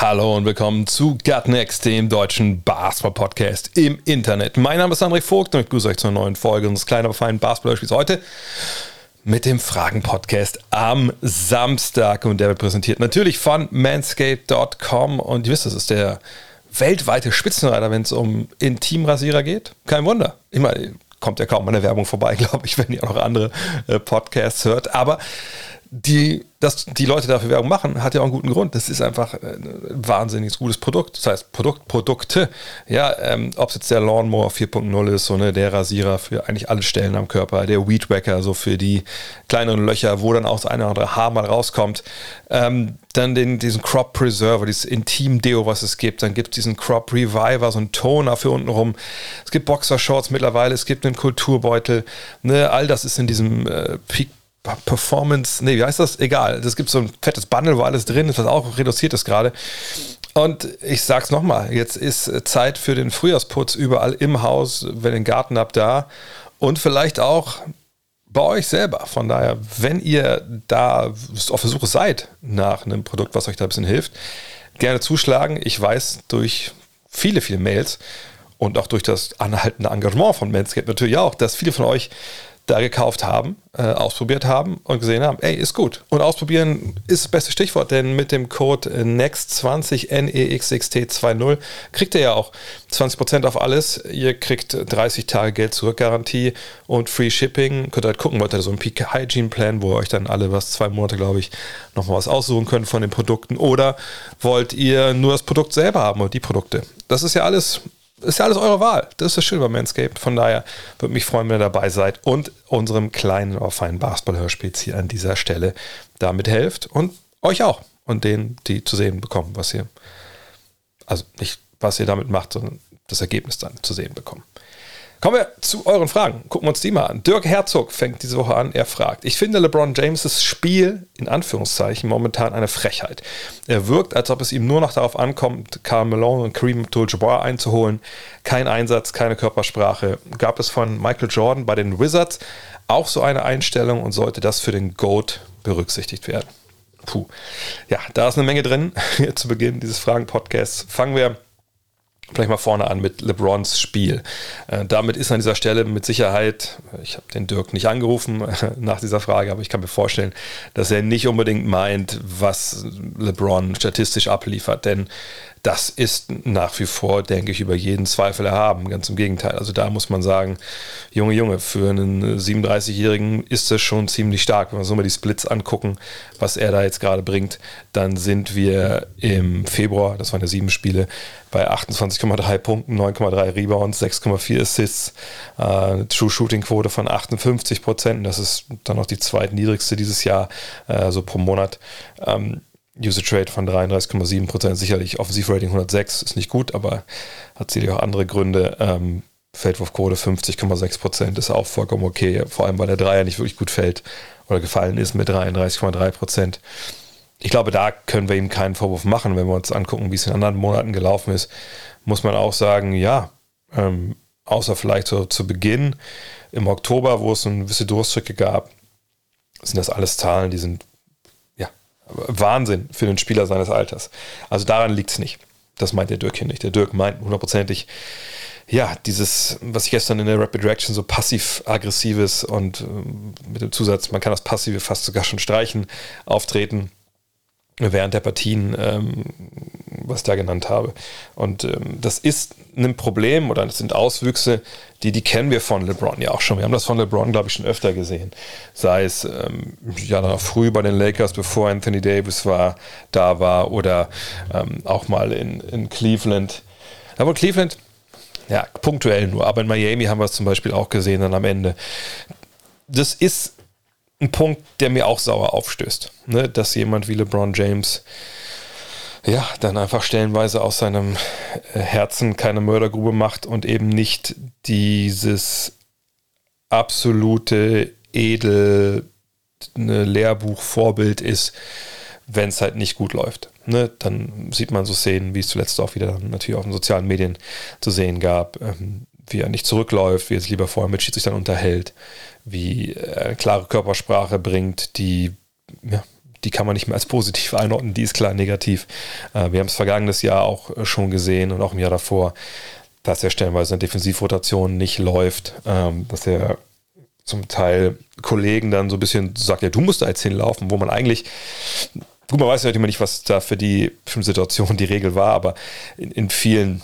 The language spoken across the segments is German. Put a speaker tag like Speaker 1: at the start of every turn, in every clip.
Speaker 1: Hallo und willkommen zu Gut Next, dem deutschen Basketball-Podcast im Internet. Mein Name ist André Vogt und ich grüße euch zur neuen Folge unseres kleinen, aber feinen Basketball-Spiels heute mit dem Fragen-Podcast am Samstag. Und der wird präsentiert natürlich von manscape.com. Und ihr wisst, das ist der weltweite Spitzenreiter, wenn es um Intimrasierer geht. Kein Wunder. Immer kommt ja kaum eine Werbung vorbei, glaube ich, wenn ihr auch noch andere äh, Podcasts hört. Aber die, dass die Leute dafür Werbung machen, hat ja auch einen guten Grund. Das ist einfach ein wahnsinnig gutes Produkt. Das heißt, Produkt, Produkte, ja, ähm, ob es jetzt der Lawnmower 4.0 ist, so ne, der Rasierer für eigentlich alle Stellen am Körper, der Weed Wacker, so für die kleineren Löcher, wo dann auch das eine oder andere Haar mal rauskommt. Ähm, dann den, diesen Crop Preserver, dieses Intim-Deo, was es gibt. Dann gibt es diesen Crop Reviver, so einen Toner für unten rum. Es gibt Boxershorts mittlerweile, es gibt einen Kulturbeutel. Ne, all das ist in diesem äh, Peak Performance, nee, wie heißt das? Egal. Es gibt so ein fettes Bundle, wo alles drin ist, was auch reduziert ist gerade. Und ich sag's nochmal, jetzt ist Zeit für den Frühjahrsputz überall im Haus, wenn ihr den Garten habt, da. Und vielleicht auch bei euch selber. Von daher, wenn ihr da auf der Suche seid nach einem Produkt, was euch da ein bisschen hilft, gerne zuschlagen. Ich weiß durch viele, viele Mails und auch durch das anhaltende Engagement von Manscaped natürlich auch, dass viele von euch da gekauft haben, äh, ausprobiert haben und gesehen haben, ey, ist gut. Und ausprobieren ist das beste Stichwort, denn mit dem Code NEXT20 NEXXT20 kriegt ihr ja auch 20% auf alles. Ihr kriegt 30 Tage Geld zurück Garantie und Free Shipping. Könnt halt gucken, wollt ihr so einen Peak Hygiene Plan, wo ihr euch dann alle was zwei Monate, glaube ich, nochmal was aussuchen könnt von den Produkten. Oder wollt ihr nur das Produkt selber haben oder die Produkte? Das ist ja alles ist ja alles eure Wahl. Das ist das Schöne bei Manscaped. Von daher würde mich freuen, wenn ihr dabei seid und unserem kleinen, aber feinen Basketball-Hörspiel hier an dieser Stelle damit helft und euch auch und denen, die zu sehen bekommen, was ihr, also nicht was ihr damit macht, sondern das Ergebnis dann zu sehen bekommen. Kommen wir zu euren Fragen. Gucken wir uns die mal an. Dirk Herzog fängt diese Woche an. Er fragt: Ich finde LeBron James' Spiel in Anführungszeichen momentan eine Frechheit. Er wirkt, als ob es ihm nur noch darauf ankommt, Karl Malone und Kareem Abdul-Jabbar einzuholen. Kein Einsatz, keine Körpersprache. Gab es von Michael Jordan bei den Wizards auch so eine Einstellung und sollte das für den GOAT berücksichtigt werden? Puh. Ja, da ist eine Menge drin. zu Beginn dieses Fragen-Podcasts fangen wir vielleicht mal vorne an mit LeBrons Spiel. Äh, damit ist an dieser Stelle mit Sicherheit, ich habe den Dirk nicht angerufen äh, nach dieser Frage, aber ich kann mir vorstellen, dass er nicht unbedingt meint, was LeBron statistisch abliefert, denn das ist nach wie vor, denke ich, über jeden Zweifel erhaben. Ganz im Gegenteil. Also da muss man sagen, Junge, Junge, für einen 37-Jährigen ist das schon ziemlich stark. Wenn wir uns mal die Splits angucken, was er da jetzt gerade bringt, dann sind wir im Februar, das waren ja sieben Spiele, bei 28,3 Punkten, 9,3 Rebounds, 6,4 Assists, äh, True Shooting Quote von 58 Prozent. Das ist dann noch die zweitniedrigste dieses Jahr, äh, so pro Monat. Ähm, Usage Rate von 33,7%, sicherlich Offensivrating 106 ist nicht gut, aber hat sicherlich auch andere Gründe. Ähm, Feldwurfquote 50,6% ist auch vollkommen okay, vor allem weil der Dreier nicht wirklich gut fällt oder gefallen ist mit 33,3%. Ich glaube, da können wir ihm keinen Vorwurf machen. Wenn wir uns angucken, wie es in anderen Monaten gelaufen ist, muss man auch sagen, ja, ähm, außer vielleicht so zu Beginn im Oktober, wo es eine gewisse Durststrecke gab, sind das alles Zahlen, die sind Wahnsinn für einen Spieler seines Alters. Also daran liegt es nicht. Das meint der Dirk hier nicht. Der Dirk meint hundertprozentig, ja, dieses, was ich gestern in der Rapid Reaction so passiv-aggressives und äh, mit dem Zusatz, man kann das Passive fast sogar schon streichen, auftreten während der Partien, ähm, was ich da genannt habe. Und ähm, das ist ein Problem oder das sind Auswüchse, die, die kennen wir von LeBron ja auch schon. Wir haben das von LeBron, glaube ich, schon öfter gesehen. Sei es ähm, ja früh bei den Lakers, bevor Anthony Davis war, da war, oder ähm, auch mal in, in Cleveland. Aber Cleveland, ja, punktuell nur, aber in Miami haben wir es zum Beispiel auch gesehen dann am Ende. Das ist ein Punkt, der mir auch sauer aufstößt, ne? dass jemand wie LeBron James ja, dann einfach stellenweise aus seinem Herzen keine Mördergrube macht und eben nicht dieses absolute edel ne, Lehrbuch-Vorbild ist, wenn es halt nicht gut läuft. Ne, dann sieht man so Szenen, wie es zuletzt auch wieder natürlich auf den sozialen Medien zu sehen gab, ähm, wie er nicht zurückläuft, wie er sich lieber vorher mit Schiedsrichtern unterhält, wie eine klare Körpersprache bringt, die, ja, die kann man nicht mehr als positiv einordnen, die ist klar negativ. Äh, wir haben es vergangenes Jahr auch schon gesehen und auch im Jahr davor, dass er stellenweise eine Defensivrotation nicht läuft, ähm, dass er zum Teil Kollegen dann so ein bisschen sagt, ja, du musst da jetzt hinlaufen, wo man eigentlich, gut, man weiß natürlich immer nicht, was da für die Situation die Regel war, aber in, in vielen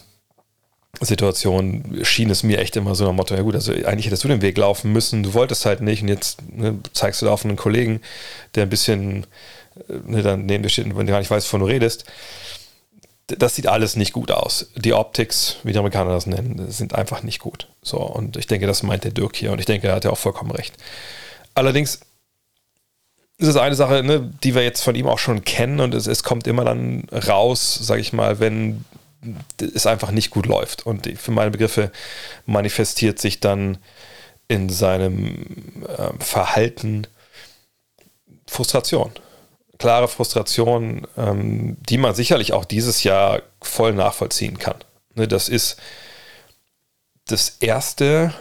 Speaker 1: Situationen schien es mir echt immer so ein Motto, ja gut, also eigentlich hättest du den Weg laufen müssen, du wolltest halt nicht und jetzt ne, zeigst du da auf einen Kollegen, der ein bisschen äh, ne, dann neben dir steht und gar nicht weiß, wovon du redest das sieht alles nicht gut aus. Die Optics, wie die Amerikaner das nennen, sind einfach nicht gut. So, und ich denke, das meint der Dirk hier und ich denke, er hat ja auch vollkommen recht. Allerdings ist es eine Sache, ne, die wir jetzt von ihm auch schon kennen und es, es kommt immer dann raus, sage ich mal, wenn es einfach nicht gut läuft. Und für meine Begriffe manifestiert sich dann in seinem äh, Verhalten Frustration klare Frustration, ähm, die man sicherlich auch dieses Jahr voll nachvollziehen kann. Ne, das ist das erste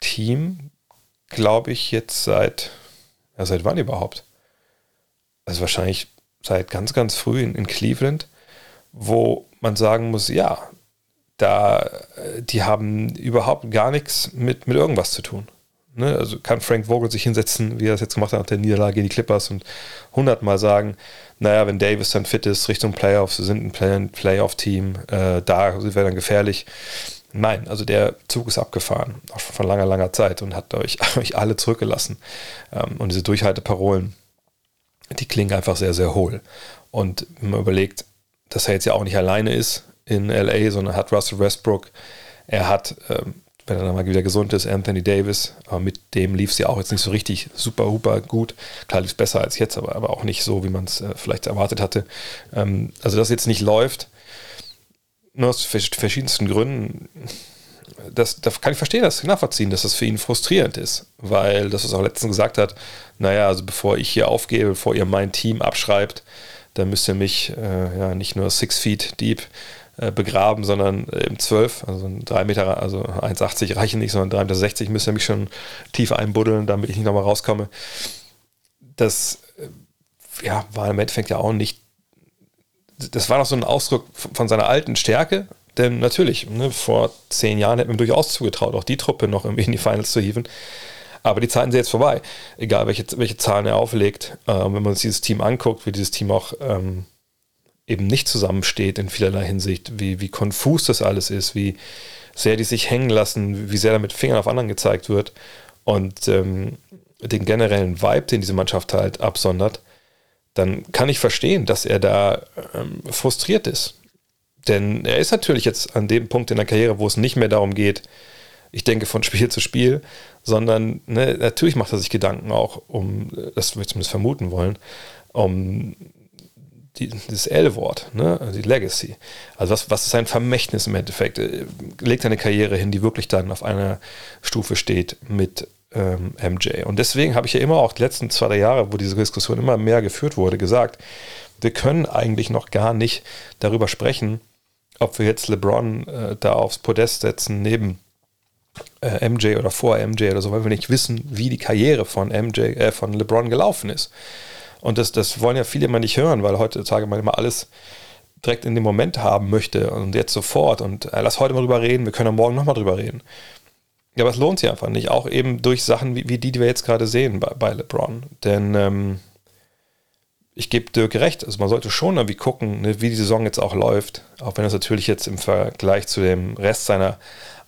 Speaker 1: Team, glaube ich, jetzt seit, ja, seit wann überhaupt? Also wahrscheinlich seit ganz, ganz früh in, in Cleveland, wo man sagen muss, ja, da, die haben überhaupt gar nichts mit, mit irgendwas zu tun. Ne? Also kann Frank Vogel sich hinsetzen, wie er das jetzt gemacht hat nach der Niederlage gegen die Clippers und hundertmal sagen, naja, wenn Davis dann fit ist, Richtung Playoffs, wir sind ein Play Playoff-Team, äh, da sind wir dann gefährlich. Nein, also der Zug ist abgefahren, auch schon von langer, langer Zeit und hat euch, euch alle zurückgelassen. Ähm, und diese Durchhalteparolen, die klingen einfach sehr, sehr hohl. Und wenn man überlegt, dass er jetzt ja auch nicht alleine ist in LA, sondern hat Russell Westbrook, er hat ähm, wenn er dann mal wieder gesund ist, Anthony Davis. Aber mit dem lief es ja auch jetzt nicht so richtig super, super gut. Klar lief es besser als jetzt, aber, aber auch nicht so, wie man es äh, vielleicht erwartet hatte. Ähm, also, dass jetzt nicht läuft, nur aus verschiedensten Gründen, das, das kann ich verstehen, das nachvollziehen, dass das für ihn frustrierend ist, weil das, was er auch letztens gesagt hat, naja, also bevor ich hier aufgebe, bevor ihr mein Team abschreibt, dann müsst ihr mich äh, ja nicht nur six feet deep äh, begraben, sondern äh, im 12, also drei Meter, also 1,80 reichen nicht, sondern 3,60 Meter müsste er mich schon tief einbuddeln, damit ich nicht nochmal rauskomme. Das äh, ja, war im Endeffekt ja auch nicht, das war noch so ein Ausdruck von seiner alten Stärke, denn natürlich, ne, vor zehn Jahren hätten wir durchaus zugetraut, auch die Truppe noch in die Finals zu hieven. Aber die Zeiten sind jetzt vorbei. Egal, welche, welche Zahlen er auflegt. Äh, wenn man sich dieses Team anguckt, wie dieses Team auch ähm, eben nicht zusammensteht in vielerlei Hinsicht, wie, wie konfus das alles ist, wie sehr die sich hängen lassen, wie sehr da mit Fingern auf anderen gezeigt wird und ähm, den generellen Vibe, den diese Mannschaft halt absondert, dann kann ich verstehen, dass er da ähm, frustriert ist. Denn er ist natürlich jetzt an dem Punkt in der Karriere, wo es nicht mehr darum geht, ich denke von Spiel zu Spiel, sondern ne, natürlich macht er sich Gedanken auch um, das würde ich zumindest vermuten wollen, um die, dieses L-Wort, ne? Also die Legacy. Also was, was ist sein Vermächtnis im Endeffekt? Äh, legt eine Karriere hin, die wirklich dann auf einer Stufe steht mit ähm, MJ. Und deswegen habe ich ja immer auch die letzten zwei, drei Jahre, wo diese Diskussion immer mehr geführt wurde, gesagt, wir können eigentlich noch gar nicht darüber sprechen, ob wir jetzt LeBron äh, da aufs Podest setzen neben äh, MJ oder vor MJ oder so, weil wir nicht wissen, wie die Karriere von MJ, äh, von LeBron gelaufen ist. Und das, das wollen ja viele immer nicht hören, weil heutzutage man immer alles direkt in dem Moment haben möchte und jetzt sofort und äh, lass heute mal drüber reden, wir können morgen nochmal drüber reden. Ja, aber es lohnt sich einfach nicht, auch eben durch Sachen wie, wie die, die wir jetzt gerade sehen bei, bei LeBron. Denn ähm, ich gebe Dirk recht, also man sollte schon irgendwie gucken, ne, wie die Saison jetzt auch läuft, auch wenn es natürlich jetzt im Vergleich zu dem Rest seiner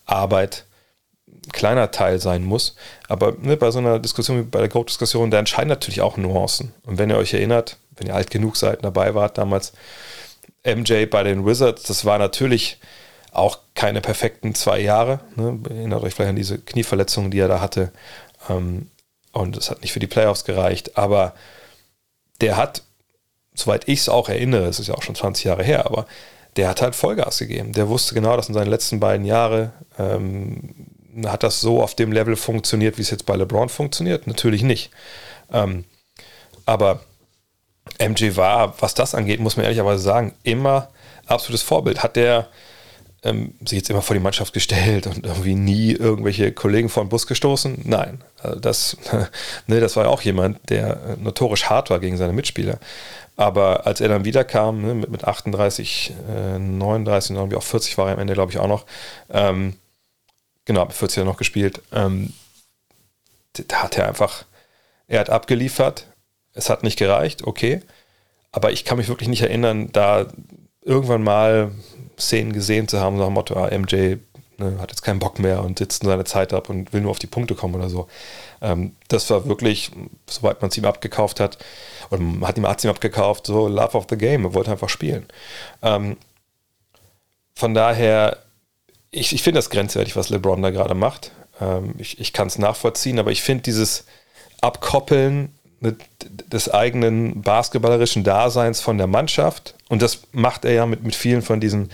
Speaker 1: Arbeit kleiner Teil sein muss. Aber ne, bei so einer Diskussion wie bei der Goat-Diskussion, da entscheiden natürlich auch Nuancen. Und wenn ihr euch erinnert, wenn ihr alt genug seid, dabei wart damals, MJ bei den Wizards, das war natürlich auch keine perfekten zwei Jahre. Ne? Erinnert euch vielleicht an diese Knieverletzungen, die er da hatte. Ähm, und es hat nicht für die Playoffs gereicht. Aber der hat, soweit ich es auch erinnere, es ist ja auch schon 20 Jahre her, aber der hat halt Vollgas gegeben. Der wusste genau, dass in seinen letzten beiden Jahren ähm, hat das so auf dem Level funktioniert, wie es jetzt bei LeBron funktioniert? Natürlich nicht. Ähm, aber MJ war, was das angeht, muss man ehrlicherweise sagen, immer absolutes Vorbild. Hat der ähm, sich jetzt immer vor die Mannschaft gestellt und irgendwie nie irgendwelche Kollegen vor den Bus gestoßen? Nein. Also das, ne, das war ja auch jemand, der äh, notorisch hart war gegen seine Mitspieler. Aber als er dann wiederkam, ne, mit, mit 38, äh, 39, irgendwie auch 40 war er am Ende, glaube ich, auch noch, ähm, genau, mit 40 hat er noch gespielt, ähm, da hat er einfach, er hat abgeliefert, es hat nicht gereicht, okay, aber ich kann mich wirklich nicht erinnern, da irgendwann mal Szenen gesehen zu haben, nach dem Motto, ah, MJ ne, hat jetzt keinen Bock mehr und sitzt seine Zeit ab und will nur auf die Punkte kommen oder so. Ähm, das war wirklich, soweit man es ihm abgekauft hat, oder man hat ihm Arzt ihm abgekauft, so Love of the Game, er wollte einfach spielen. Ähm, von daher, ich, ich finde das grenzwertig, was LeBron da gerade macht. Ähm, ich ich kann es nachvollziehen, aber ich finde dieses Abkoppeln des eigenen basketballerischen Daseins von der Mannschaft, und das macht er ja mit, mit vielen von diesen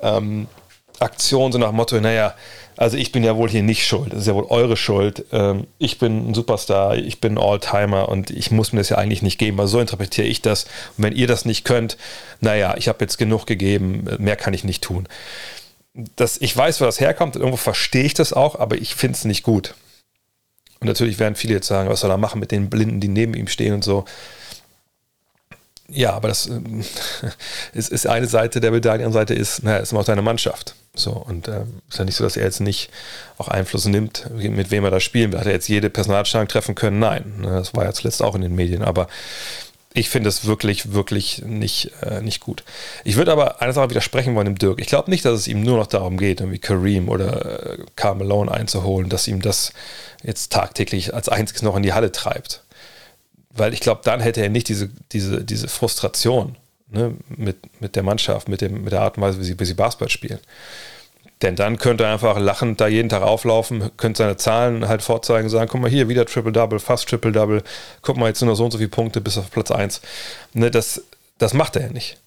Speaker 1: ähm, Aktionen, so nach Motto, naja, also ich bin ja wohl hier nicht schuld, das ist ja wohl eure Schuld. Ähm, ich bin ein Superstar, ich bin ein Alltimer und ich muss mir das ja eigentlich nicht geben. Also so interpretiere ich das. Und wenn ihr das nicht könnt, naja, ich habe jetzt genug gegeben, mehr kann ich nicht tun. Das, ich weiß, wo das herkommt, irgendwo verstehe ich das auch, aber ich finde es nicht gut. Und natürlich werden viele jetzt sagen, was soll er machen mit den Blinden, die neben ihm stehen und so. Ja, aber das äh, ist, ist, eine Seite der Medaille, die andere Seite ist, naja, ist immer auch seine Mannschaft. So, und äh, ist ja nicht so, dass er jetzt nicht auch Einfluss nimmt, mit wem er da spielen will. Hat er jetzt jede Personalstellung treffen können? Nein. Ne, das war ja zuletzt auch in den Medien, aber ich finde es wirklich, wirklich nicht, äh, nicht gut. Ich würde aber eine Sache widersprechen wollen dem Dirk. Ich glaube nicht, dass es ihm nur noch darum geht, irgendwie Kareem oder äh, Carmelo einzuholen, dass ihm das jetzt tagtäglich als einziges noch in die Halle treibt. Weil ich glaube, dann hätte er nicht diese, diese, diese Frustration ne, mit, mit der Mannschaft, mit, dem, mit der Art und Weise, wie sie, wie sie Basketball spielen. Denn dann könnte er einfach lachend da jeden Tag auflaufen, könnte seine Zahlen halt vorzeigen, sagen, guck mal hier, wieder Triple-Double, fast Triple-Double, guck mal, jetzt sind noch so und so viele Punkte bis auf Platz 1. Ne, das, das macht er ja nicht.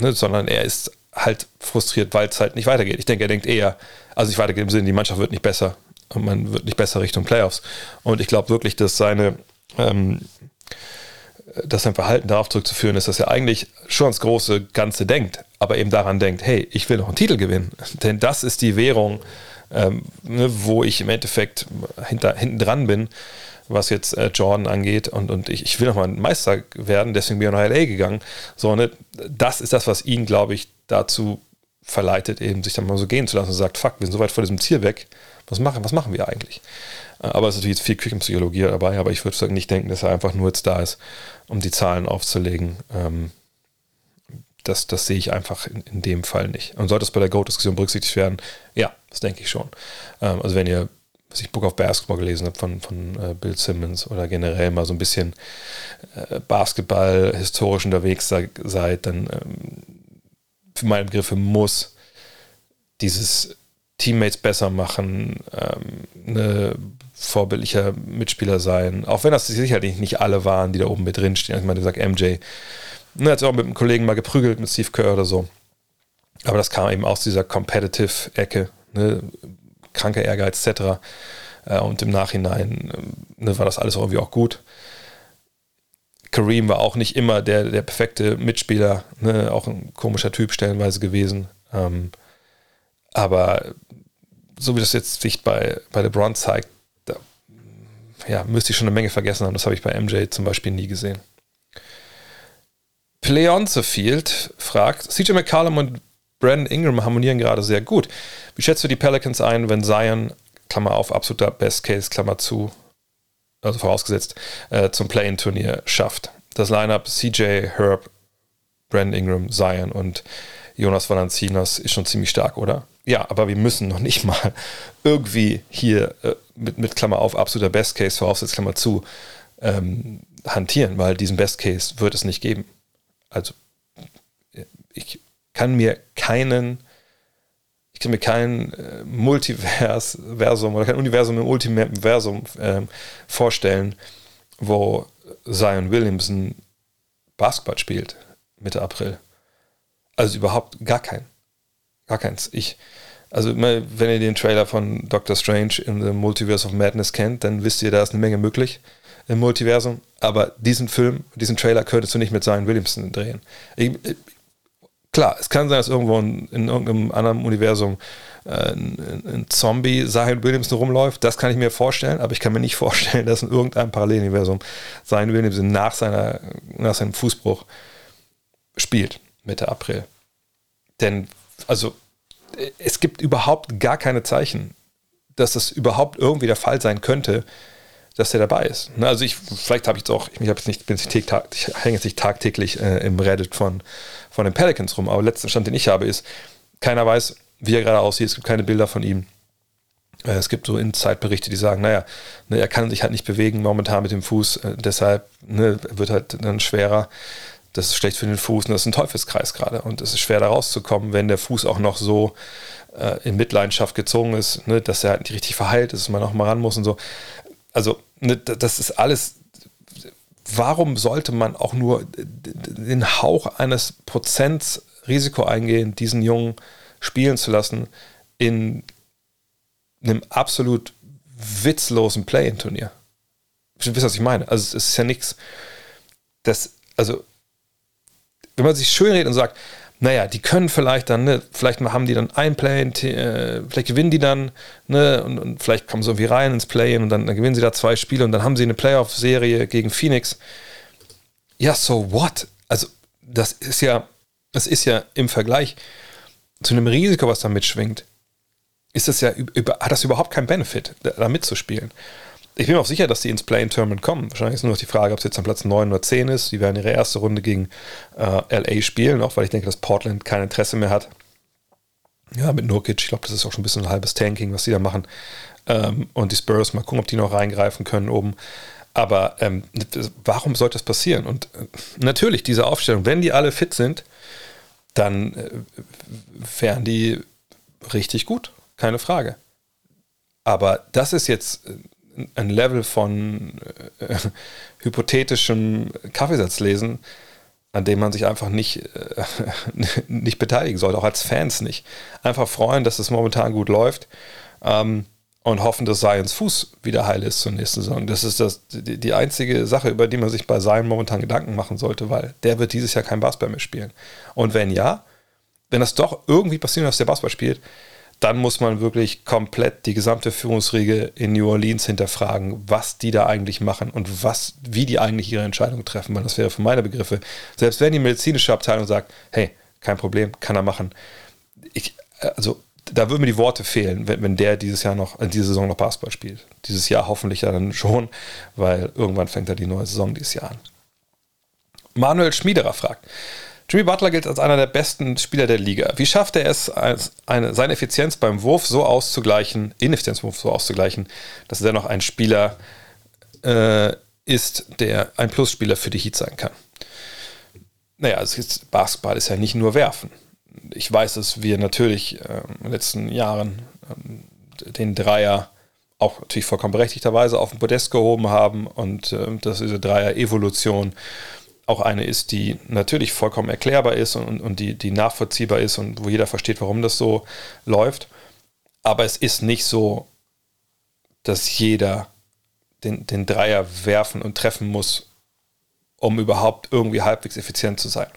Speaker 1: Ne, sondern er ist halt frustriert, weil es halt nicht weitergeht. Ich denke, er denkt eher, also nicht weitergeht im Sinne, die Mannschaft wird nicht besser und man wird nicht besser Richtung Playoffs. Und ich glaube wirklich, dass seine ähm, dass sein Verhalten darauf zurückzuführen ist, dass er eigentlich schon ans große Ganze denkt, aber eben daran denkt, hey, ich will noch einen Titel gewinnen. Denn das ist die Währung, ähm, ne, wo ich im Endeffekt hinter, hinten dran bin, was jetzt äh, Jordan angeht. Und, und ich, ich will noch mal ein Meister werden, deswegen bin ich nach LA gegangen. So, ne, das ist das, was ihn, glaube ich, dazu verleitet, eben sich dann mal so gehen zu lassen und sagt, fuck, wir sind so weit vor diesem Ziel weg. Was machen, was machen wir eigentlich? Äh, aber es ist natürlich jetzt viel Küchenpsychologie dabei, aber ich würde nicht denken, dass er einfach nur jetzt da ist, um die Zahlen aufzulegen. Ähm, das, das sehe ich einfach in, in, dem Fall nicht. Und sollte es bei der Goat-Diskussion berücksichtigt werden? Ja, das denke ich schon. Ähm, also wenn ihr, was ich Book of Basketball gelesen habe von, von äh, Bill Simmons oder generell mal so ein bisschen äh, Basketball historisch unterwegs seid, dann ähm, für meine Begriffe muss dieses Teammates besser machen, ähm, eine vorbildlicher Mitspieler sein. Auch wenn das sicherlich nicht alle waren, die da oben mit drin stehen. Ich meine, du sagst MJ. Ne, hat sich auch mit einem Kollegen mal geprügelt, mit Steve Kerr oder so. Aber das kam eben aus dieser Competitive-Ecke. Ne? Kranker Ehrgeiz etc. Äh, und im Nachhinein ne, war das alles irgendwie auch gut. Kareem war auch nicht immer der, der perfekte Mitspieler, ne? auch ein komischer Typ stellenweise gewesen. Ähm, aber so wie das jetzt sich bei, bei LeBron zeigt, ja, müsste ich schon eine Menge vergessen haben. Das habe ich bei MJ zum Beispiel nie gesehen. Play on the Field fragt, CJ McCallum und Brandon Ingram harmonieren gerade sehr gut. Wie schätzt du die Pelicans ein, wenn Zion, Klammer auf, absoluter Best Case, Klammer zu, also vorausgesetzt, äh, zum Play-In-Turnier schafft? Das Lineup CJ, Herb, Brandon Ingram, Zion und Jonas Valanciunas ist schon ziemlich stark, oder? Ja, aber wir müssen noch nicht mal irgendwie hier äh, mit, mit Klammer auf absoluter Best Case, voraussetzt Klammer zu, ähm, hantieren, weil diesen Best Case wird es nicht geben. Also ich kann mir keinen, ich kann mir kein äh, Multiversum oder kein Universum im Ultiversum äh, vorstellen, wo Zion Williamson Basketball spielt Mitte April. Also überhaupt gar keinen. Gar keins. Ich, also wenn ihr den Trailer von Doctor Strange in the Multiverse of Madness kennt, dann wisst ihr, da ist eine Menge möglich im Multiversum. Aber diesen Film, diesen Trailer könntest du nicht mit Zion Williamson drehen. Ich, klar, es kann sein, dass irgendwo in, in irgendeinem anderen Universum äh, ein, ein, Zombie Zion Williamson rumläuft. Das kann ich mir vorstellen, aber ich kann mir nicht vorstellen, dass in irgendeinem Paralleluniversum Zion Williamson nach, seiner, nach seinem Fußbruch spielt, Mitte April. Denn, also, es gibt überhaupt gar keine Zeichen, dass das überhaupt irgendwie der Fall sein könnte, dass er dabei ist. Ne, also ich, vielleicht habe ich es auch, ich, jetzt nicht, bin ich, ich hänge jetzt nicht tagtäglich äh, im Reddit von, von den Pelicans rum, aber letzter Stand, den ich habe, ist, keiner weiß, wie er gerade aussieht, es gibt keine Bilder von ihm. Äh, es gibt so Inside-Berichte, die sagen, naja, ne, er kann sich halt nicht bewegen momentan mit dem Fuß, äh, deshalb ne, wird halt dann schwerer. Das ist schlecht für den Fuß und das ist ein Teufelskreis gerade. Und es ist schwer da rauszukommen, wenn der Fuß auch noch so äh, in Mitleidenschaft gezogen ist, ne, dass er halt nicht richtig verheilt ist, dass man noch mal ran muss und so also ne, das ist alles. Warum sollte man auch nur den Hauch eines Prozents Risiko eingehen, diesen Jungen spielen zu lassen in einem absolut witzlosen Play-in-Turnier? Wisst ihr, was ich meine? Also es ist ja nichts, das, also wenn man sich schön redet und sagt, naja, die können vielleicht dann, ne, vielleicht haben die dann ein Play, äh, vielleicht gewinnen die dann, ne, und, und, vielleicht kommen sie irgendwie rein ins Play und dann, dann, gewinnen sie da zwei Spiele und dann haben sie eine Playoff-Serie gegen Phoenix. Ja, so what? Also, das ist ja, das ist ja im Vergleich zu einem Risiko, was da mitschwingt, ist das ja, hat das überhaupt keinen Benefit, da, da mitzuspielen. Ich bin mir auch sicher, dass die ins Play-in-Tournament kommen. Wahrscheinlich ist nur noch die Frage, ob es jetzt am Platz 9 oder 10 ist. Die werden ihre erste Runde gegen äh, LA spielen, auch weil ich denke, dass Portland kein Interesse mehr hat. Ja, mit Nurkic, ich glaube, das ist auch schon ein bisschen ein halbes Tanking, was sie da machen. Ähm, und die Spurs, mal gucken, ob die noch reingreifen können oben. Aber ähm, warum sollte das passieren? Und äh, natürlich, diese Aufstellung, wenn die alle fit sind, dann äh, wären die richtig gut, keine Frage. Aber das ist jetzt äh, ein Level von äh, hypothetischem Kaffeesatzlesen, an dem man sich einfach nicht, äh, nicht beteiligen sollte, auch als Fans nicht. Einfach freuen, dass es momentan gut läuft ähm, und hoffen, dass Zions Fuß wieder heil ist zur nächsten Saison. Das ist das, die, die einzige Sache, über die man sich bei Zion momentan Gedanken machen sollte, weil der wird dieses Jahr kein Basketball mehr spielen. Und wenn ja, wenn das doch irgendwie passiert, dass der Basketball spielt, dann muss man wirklich komplett die gesamte Führungsriege in New Orleans hinterfragen, was die da eigentlich machen und was, wie die eigentlich ihre Entscheidungen treffen, weil das wäre für meine Begriffe, selbst wenn die medizinische Abteilung sagt, hey, kein Problem, kann er machen. Ich, also da würden mir die Worte fehlen, wenn, wenn der dieses Jahr noch, äh, diese Saison noch Basketball spielt. Dieses Jahr hoffentlich dann schon, weil irgendwann fängt er die neue Saison dieses Jahr an. Manuel Schmiederer fragt, Jimmy Butler gilt als einer der besten Spieler der Liga. Wie schafft er es, eine, seine Effizienz beim Wurf so auszugleichen, Ineffizienz beim Wurf so auszugleichen, dass er dennoch ein Spieler äh, ist, der ein Plusspieler für die Heat sein kann? Naja, also jetzt, Basketball ist ja nicht nur werfen. Ich weiß, dass wir natürlich äh, in den letzten Jahren äh, den Dreier auch natürlich vollkommen berechtigterweise auf den Podest gehoben haben und äh, dass diese Dreier-Evolution auch eine ist, die natürlich vollkommen erklärbar ist und, und die, die nachvollziehbar ist und wo jeder versteht, warum das so läuft. Aber es ist nicht so, dass jeder den, den Dreier werfen und treffen muss, um überhaupt irgendwie halbwegs effizient zu sein.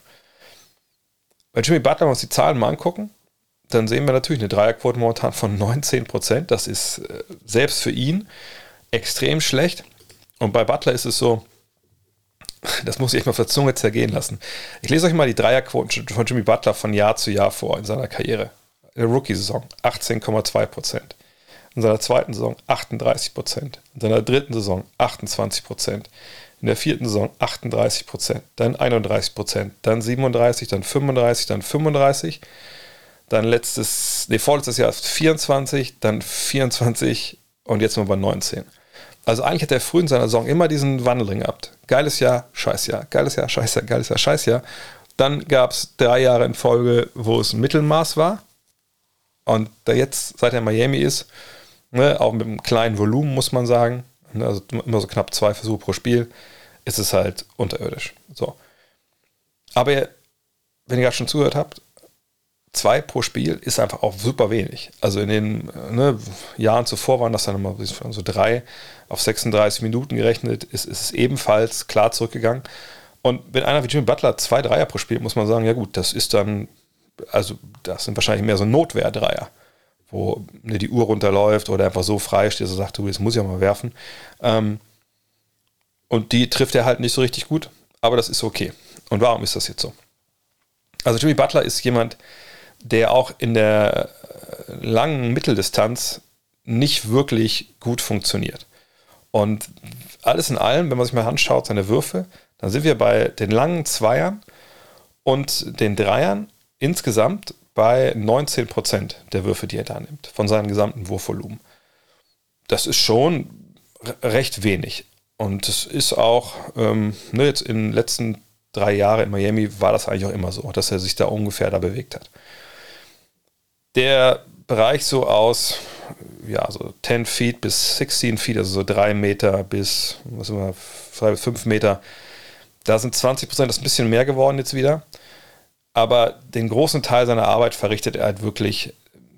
Speaker 1: Bei Jimmy Butler, wenn uns die Zahlen mal angucken, dann sehen wir natürlich eine Dreierquote momentan von 19 Prozent. Das ist äh, selbst für ihn extrem schlecht. Und bei Butler ist es so, das muss ich echt mal auf der Zunge zergehen lassen. Ich lese euch mal die Dreierquoten von Jimmy Butler von Jahr zu Jahr vor in seiner Karriere. In der Rookie-Saison 18,2 Prozent. In seiner zweiten Saison 38 Prozent. In seiner dritten Saison 28 Prozent. In der vierten Saison 38 Prozent. Dann 31 Prozent. Dann 37, dann 35, dann 35. Dann letztes, nee, vorletztes Jahr 24, dann 24 und jetzt sind wir bei 19. Also eigentlich hat er früh in seiner Saison immer diesen Wandel gehabt. Geiles Jahr, Scheißjahr, geiles Jahr, Scheißjahr, geiles Jahr, Scheißjahr. Dann gab es drei Jahre in Folge, wo es ein Mittelmaß war. Und da jetzt, seit er in Miami ist, ne, auch mit einem kleinen Volumen, muss man sagen, ne, also immer so knapp zwei Versuche pro Spiel, ist es halt unterirdisch. So. Aber wenn ihr gerade schon zugehört habt, zwei pro Spiel ist einfach auch super wenig. Also in den ne, Jahren zuvor waren das dann immer so drei auf 36 Minuten gerechnet, ist, ist es ebenfalls klar zurückgegangen. Und wenn einer wie Jimmy Butler zwei Dreier pro Spiel, muss man sagen, ja gut, das ist dann, also das sind wahrscheinlich mehr so Notwehrdreier, wo ne, die Uhr runterläuft oder einfach so frei steht, so sagt, du, jetzt muss ich auch mal werfen. Ähm, und die trifft er halt nicht so richtig gut, aber das ist okay. Und warum ist das jetzt so? Also Jimmy Butler ist jemand, der auch in der äh, langen Mitteldistanz nicht wirklich gut funktioniert. Und alles in allem, wenn man sich mal anschaut, seine Würfe, dann sind wir bei den langen Zweiern und den Dreiern insgesamt bei 19 Prozent der Würfe, die er da nimmt, von seinem gesamten Wurfvolumen. Das ist schon recht wenig. Und es ist auch, ähm, ne, jetzt in den letzten drei Jahren in Miami war das eigentlich auch immer so, dass er sich da ungefähr da bewegt hat. Der Bereich so aus, ja, so 10 Feet bis 16 Feet, also so 3 Meter bis, was immer, 5 Meter, da sind 20 Prozent, das ist ein bisschen mehr geworden jetzt wieder. Aber den großen Teil seiner Arbeit verrichtet er halt wirklich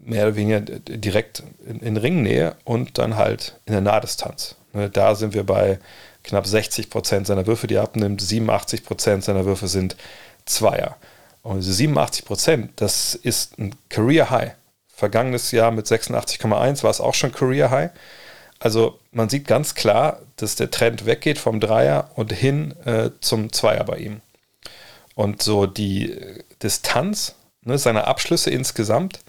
Speaker 1: mehr oder weniger direkt in, in Ringnähe und dann halt in der Nahdistanz. Ne, da sind wir bei knapp 60 Prozent seiner Würfe, die er abnimmt. 87 Prozent seiner Würfe sind Zweier. Diese 87 Prozent, das ist ein Career High. Vergangenes Jahr mit 86,1 war es auch schon Career High. Also man sieht ganz klar, dass der Trend weggeht vom Dreier und hin äh, zum Zweier bei ihm. Und so die Distanz ne, seiner Abschlüsse insgesamt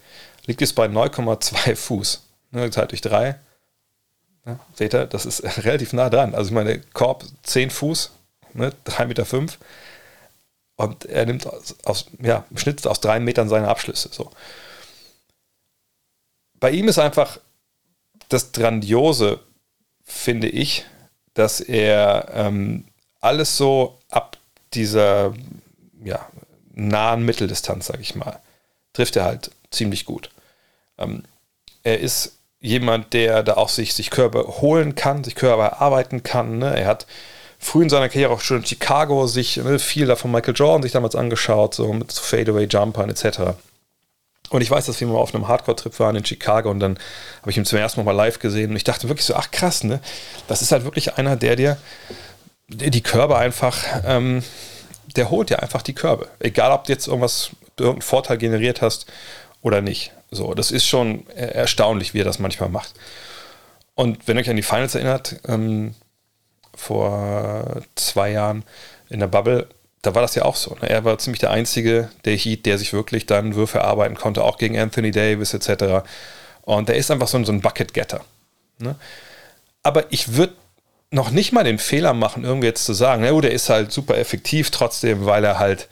Speaker 1: liegt jetzt bei 9,2 Fuß. Ne, geteilt durch 3. Ja, seht ihr, das ist relativ nah dran. Also ich meine, Korb 10 Fuß, ne, 3,5 Meter. Und er nimmt aus, aus, ja, im Schnitt aus drei Metern seine Abschlüsse. So. Bei ihm ist einfach das Grandiose, finde ich, dass er ähm, alles so ab dieser ja, nahen Mitteldistanz, sage ich mal, trifft er halt ziemlich gut. Ähm, er ist jemand, der da auch sich, sich Körper holen kann, sich Körper erarbeiten kann. Ne? Er hat früh in seiner Karriere auch schon in Chicago sich ne, viel davon Michael Jordan sich damals angeschaut, so mit Fadeaway-Jumpern etc. Und ich weiß, dass wir mal auf einem Hardcore-Trip waren in Chicago und dann habe ich ihn zum ersten Mal live gesehen und ich dachte wirklich so, ach krass, ne? Das ist halt wirklich einer, der dir die Körbe einfach, ähm, der holt dir einfach die Körbe. Egal, ob du jetzt irgendwas, irgendeinen Vorteil generiert hast oder nicht. So, das ist schon erstaunlich, wie er das manchmal macht. Und wenn ihr euch an die Finals erinnert, ähm, vor zwei Jahren in der Bubble, da war das ja auch so. Ne? Er war ziemlich der Einzige, der Heat, der sich wirklich dann Würfe erarbeiten konnte, auch gegen Anthony Davis etc. Und der ist einfach so, ein Bucket-Getter. Ne? Aber ich würde noch nicht mal den Fehler machen, irgendwie jetzt zu sagen, na gut, der ist halt super effektiv trotzdem, weil er halt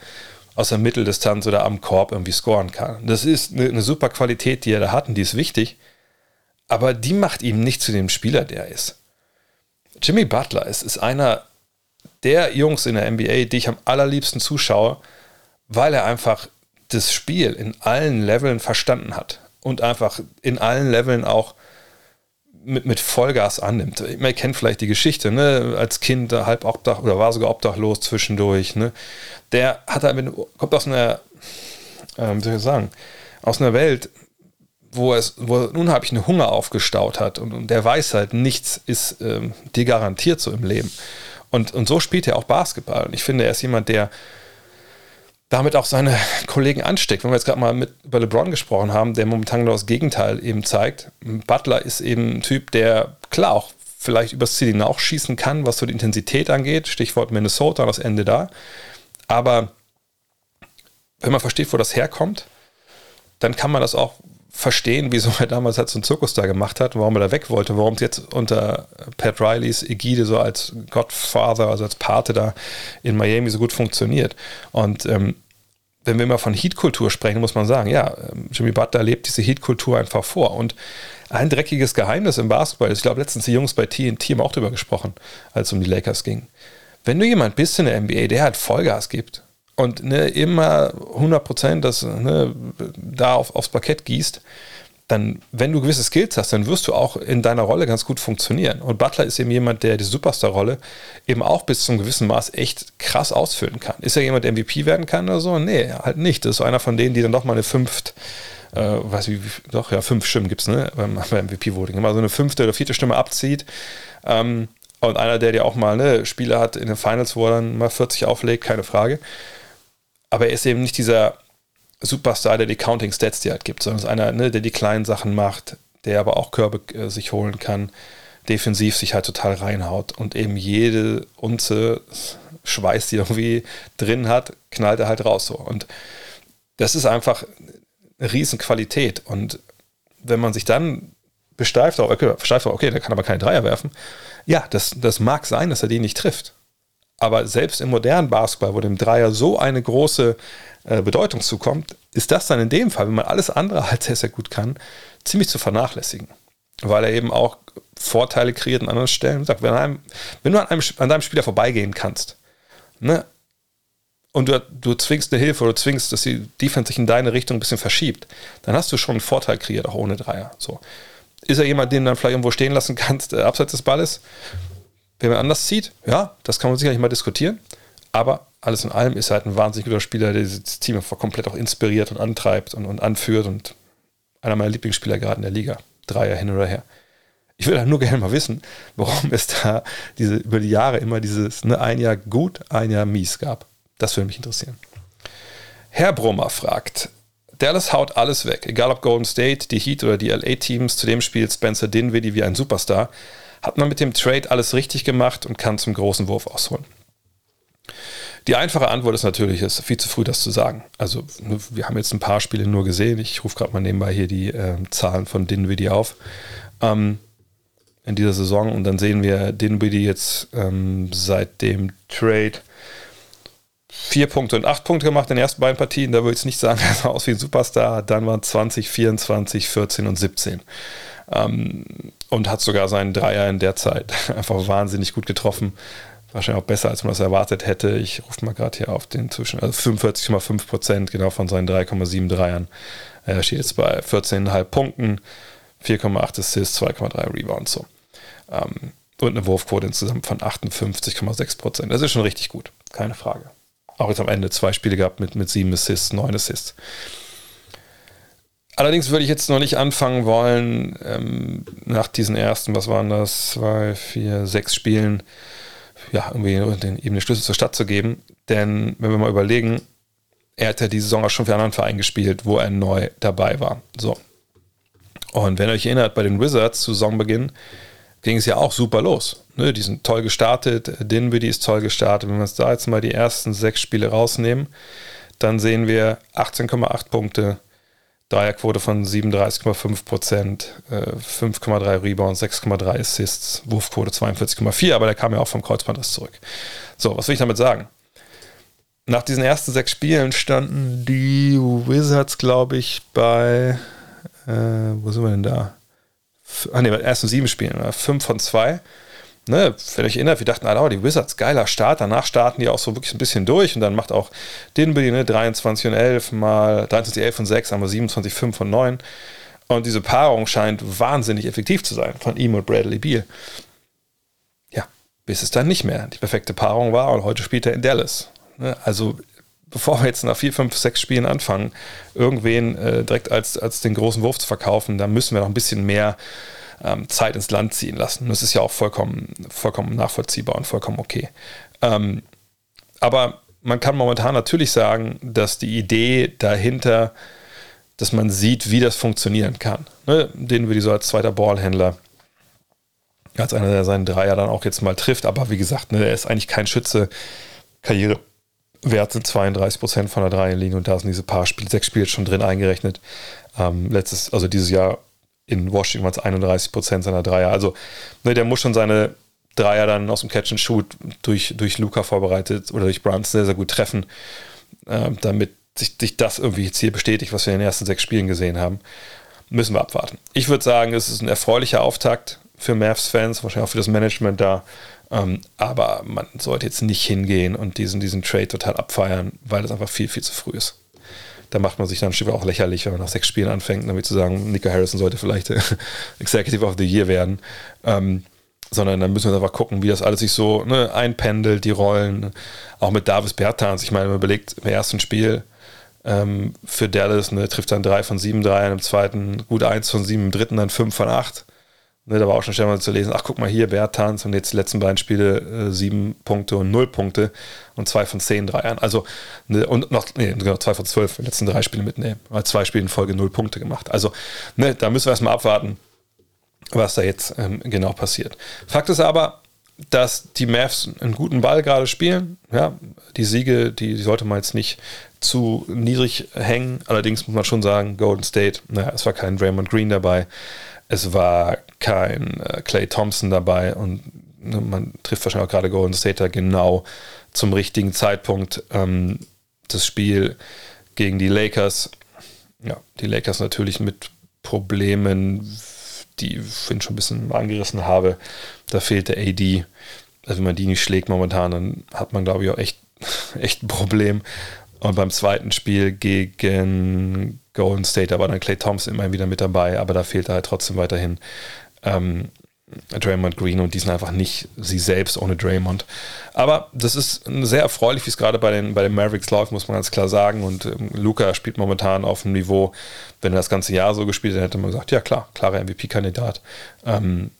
Speaker 1: aus der Mitteldistanz oder am Korb irgendwie scoren kann. Das ist eine, eine super Qualität, die er da hat und die ist wichtig. Aber die macht ihm nicht zu dem Spieler, der er ist. Jimmy Butler ist, ist einer der Jungs in der NBA, die ich am allerliebsten zuschaue, weil er einfach das Spiel in allen Leveln verstanden hat und einfach in allen Leveln auch mit, mit Vollgas annimmt. Man kennt vielleicht die Geschichte, ne? als Kind halb obdach oder war sogar obdachlos zwischendurch. Ne? Der hat halt, kommt aus einer, äh, wie soll ich sagen, aus einer Welt, wo, es, wo er unheimlich einen Hunger aufgestaut hat und, und der weiß halt, nichts ist ähm, dir garantiert so im Leben. Und, und so spielt er auch Basketball. Und ich finde, er ist jemand, der damit auch seine Kollegen ansteckt. Wenn wir jetzt gerade mal mit über LeBron gesprochen haben, der momentan genau das Gegenteil eben zeigt. Butler ist eben ein Typ, der klar auch vielleicht übers Ziel hinaus schießen kann, was so die Intensität angeht. Stichwort Minnesota, das Ende da. Aber wenn man versteht, wo das herkommt, dann kann man das auch verstehen, wieso er damals halt so einen Zirkus da gemacht hat, warum er da weg wollte, warum es jetzt unter Pat Rileys Ägide so als Godfather, also als Pate da in Miami so gut funktioniert. Und ähm, wenn wir immer von Heat-Kultur sprechen, muss man sagen, ja, ähm, Jimmy Butler lebt diese Heat-Kultur einfach vor. Und ein dreckiges Geheimnis im Basketball ist, ich glaube, letztens die Jungs bei TNT haben auch drüber gesprochen, als es um die Lakers ging. Wenn du jemand bist in der NBA, der halt Vollgas gibt und ne, immer 100 Prozent das ne, da auf, aufs Parkett gießt, dann, wenn du gewisse Skills hast, dann wirst du auch in deiner Rolle ganz gut funktionieren. Und Butler ist eben jemand, der die Superstar-Rolle eben auch bis zum gewissen Maß echt krass ausfüllen kann. Ist er jemand, der MVP werden kann oder so? Nee, halt nicht. Das ist einer von denen, die dann doch mal eine fünft, äh, weiß ich, doch, ja, fünf Stimmen gibt es, ne, beim, beim MVP-Voting, immer so eine fünfte oder vierte Stimme abzieht. Ähm, und einer, der dir auch mal ne, Spiele hat in den Finals, wo er dann mal 40 auflegt, keine Frage. Aber er ist eben nicht dieser Superstar, der die Counting Stats dir halt gibt, sondern es ist einer, ne, der die kleinen Sachen macht, der aber auch Körbe äh, sich holen kann, defensiv sich halt total reinhaut und eben jede Unze Schweiß, die irgendwie drin hat, knallt er halt raus so. Und das ist einfach eine Riesenqualität. Und wenn man sich dann besteift, okay, besteift, okay, der kann aber keine Dreier werfen. Ja, das, das mag sein, dass er die nicht trifft. Aber selbst im modernen Basketball, wo dem Dreier so eine große äh, Bedeutung zukommt, ist das dann in dem Fall, wenn man alles andere als sehr, sehr gut kann, ziemlich zu vernachlässigen. Weil er eben auch Vorteile kreiert an anderen Stellen. Sagt, wenn, einem, wenn du an, einem, an deinem Spieler vorbeigehen kannst, ne, und du, du zwingst eine Hilfe oder zwingst, dass die Defense sich in deine Richtung ein bisschen verschiebt, dann hast du schon einen Vorteil kreiert, auch ohne Dreier. So. Ist er jemand, den du dann vielleicht irgendwo stehen lassen kannst, äh, abseits des Balles? Wenn man anders zieht, ja, das kann man sicherlich mal diskutieren. Aber alles in allem ist er halt ein wahnsinnig guter Spieler, der dieses Team einfach komplett auch inspiriert und antreibt und, und anführt und einer meiner Lieblingsspieler gerade in der Liga. Dreier hin oder her. Ich will halt nur gerne mal wissen, warum es da diese, über die Jahre immer dieses ne, ein Jahr gut, ein Jahr mies gab. Das würde mich interessieren. Herr Brummer fragt, Dallas haut alles weg, egal ob Golden State, die Heat oder die LA-Teams. Zudem spielt Spencer Dinwiddie wie ein Superstar. Hat man mit dem Trade alles richtig gemacht und kann zum großen Wurf ausholen? Die einfache Antwort ist natürlich, es ist viel zu früh, das zu sagen. Also, wir haben jetzt ein paar Spiele nur gesehen. Ich rufe gerade mal nebenbei hier die äh, Zahlen von Dinwiddie auf. Ähm, in dieser Saison und dann sehen wir Dinwiddie jetzt ähm, seit dem Trade vier Punkte und acht Punkte gemacht in den ersten beiden Partien. Da würde ich nicht sagen, er sah aus wie ein Superstar. Dann waren 20, 24, 14 und 17. Ähm, und hat sogar seinen Dreier in der Zeit einfach wahnsinnig gut getroffen. Wahrscheinlich auch besser, als man das erwartet hätte. Ich rufe mal gerade hier auf den zwischen, also 45,5 Prozent genau von seinen 3,7 Dreiern. Er steht jetzt bei 14,5 Punkten, 4,8 Assists, 2,3 Rebounds. So. Ähm, und eine Wurfquote insgesamt von 58,6 Prozent. Das ist schon richtig gut, keine Frage. Auch jetzt am Ende zwei Spiele gehabt mit, mit sieben Assists, neun Assists. Allerdings würde ich jetzt noch nicht anfangen wollen, ähm, nach diesen ersten, was waren das, zwei, vier, sechs Spielen, ja, irgendwie den, eben den Schlüssel zur Stadt zu geben. Denn wenn wir mal überlegen, er hat ja diese Saison auch schon für einen anderen Verein gespielt, wo er neu dabei war. So. Und wenn ihr euch erinnert, bei den Wizards zu Saisonbeginn ging es ja auch super los. Ne, die sind toll gestartet, Dinwiddie ist toll gestartet. Wenn wir uns da jetzt mal die ersten sechs Spiele rausnehmen, dann sehen wir 18,8 Punkte, Dreierquote von 37,5 Prozent, 5,3 äh, Rebounds, 6,3 Assists, Wurfquote 42,4, aber der kam ja auch vom Kreuzbandriss zurück. So, was will ich damit sagen? Nach diesen ersten sechs Spielen standen die Wizards, glaube ich, bei, äh, wo sind wir denn da? ah ne, ersten sieben Spielen, fünf von zwei. Ne, wenn ihr euch erinnert, wir dachten, oh, die Wizards, geiler Start. Danach starten die auch so wirklich ein bisschen durch und dann macht auch Dinwiddie ne, 23 und 11 mal 23, 11 und 6, haben wir 27, 5 und 9. Und diese Paarung scheint wahnsinnig effektiv zu sein von ihm und Bradley Beal. Ja, bis es dann nicht mehr die perfekte Paarung war und heute spielt er in Dallas. Ne, also bevor wir jetzt nach vier, fünf, sechs Spielen anfangen, irgendwen äh, direkt als, als den großen Wurf zu verkaufen, da müssen wir noch ein bisschen mehr ähm, Zeit ins Land ziehen lassen. Das ist ja auch vollkommen, vollkommen nachvollziehbar und vollkommen okay. Ähm, aber man kann momentan natürlich sagen, dass die Idee dahinter, dass man sieht, wie das funktionieren kann. Ne? Den würde ich so als zweiter Ballhändler als einer, der seinen Dreier dann auch jetzt mal trifft. Aber wie gesagt, ne, er ist eigentlich kein Schütze. Karriere Wert sind 32 Prozent von der Dreierlinie und da sind diese paar Spiele, sechs Spiele schon drin eingerechnet. Ähm, letztes, also dieses Jahr in Washington waren es 31 Prozent seiner Dreier. Also ne, der muss schon seine Dreier dann aus dem Catch and Shoot durch, durch Luca vorbereitet oder durch Brunson sehr, sehr gut treffen, äh, damit sich, sich das irgendwie jetzt hier bestätigt, was wir in den ersten sechs Spielen gesehen haben. Müssen wir abwarten. Ich würde sagen, es ist ein erfreulicher Auftakt für Mavs-Fans, wahrscheinlich auch für das Management da. Ähm, aber man sollte jetzt nicht hingehen und diesen, diesen Trade total abfeiern, weil es einfach viel, viel zu früh ist. Da macht man sich dann auch lächerlich, wenn man nach sechs Spielen anfängt, damit zu sagen, Nico Harrison sollte vielleicht Executive of the Year werden. Ähm, sondern dann müssen wir einfach gucken, wie das alles sich so ne, einpendelt, die Rollen. Auch mit Davis Bertans. Ich meine, man überlegt im ersten Spiel ähm, für Dallas, ne, trifft dann drei von sieben Dreiern, im zweiten gut eins von sieben, im dritten dann fünf von acht. Ne, da war auch schon schnell mal zu lesen, ach guck mal hier, Bertans und jetzt die letzten beiden Spiele äh, sieben Punkte und null Punkte und zwei von zehn Dreiern. Also, ne, und noch, nee, genau, zwei von zwölf, die letzten drei Spiele mitnehmen. Weil zwei Spiele in Folge null Punkte gemacht. Also, ne, da müssen wir erstmal abwarten was da jetzt ähm, genau passiert. Fakt ist aber, dass die Mavs einen guten Ball gerade spielen. Ja, die Siege, die, die, sollte man jetzt nicht zu niedrig hängen. Allerdings muss man schon sagen, Golden State, naja, es war kein Draymond Green dabei, es war kein äh, Clay Thompson dabei und ne, man trifft wahrscheinlich auch gerade Golden State genau zum richtigen Zeitpunkt. Ähm, das Spiel gegen die Lakers, ja, die Lakers natürlich mit Problemen die ich schon ein bisschen angerissen habe, da fehlt der AD. Also wenn man die nicht schlägt momentan, dann hat man, glaube ich, auch echt, echt ein Problem. Und beim zweiten Spiel gegen Golden State, da war dann Clay Thompson immer wieder mit dabei, aber da fehlt er halt trotzdem weiterhin ähm, Draymond Green und die sind einfach nicht sie selbst ohne Draymond. Aber das ist sehr erfreulich, wie es gerade bei den, bei den Mavericks läuft, muss man ganz klar sagen. Und ähm, Luca spielt momentan auf einem Niveau, wenn er das ganze Jahr so gespielt hätte, hätte man gesagt, ja klar, klarer MVP-Kandidat. Ähm,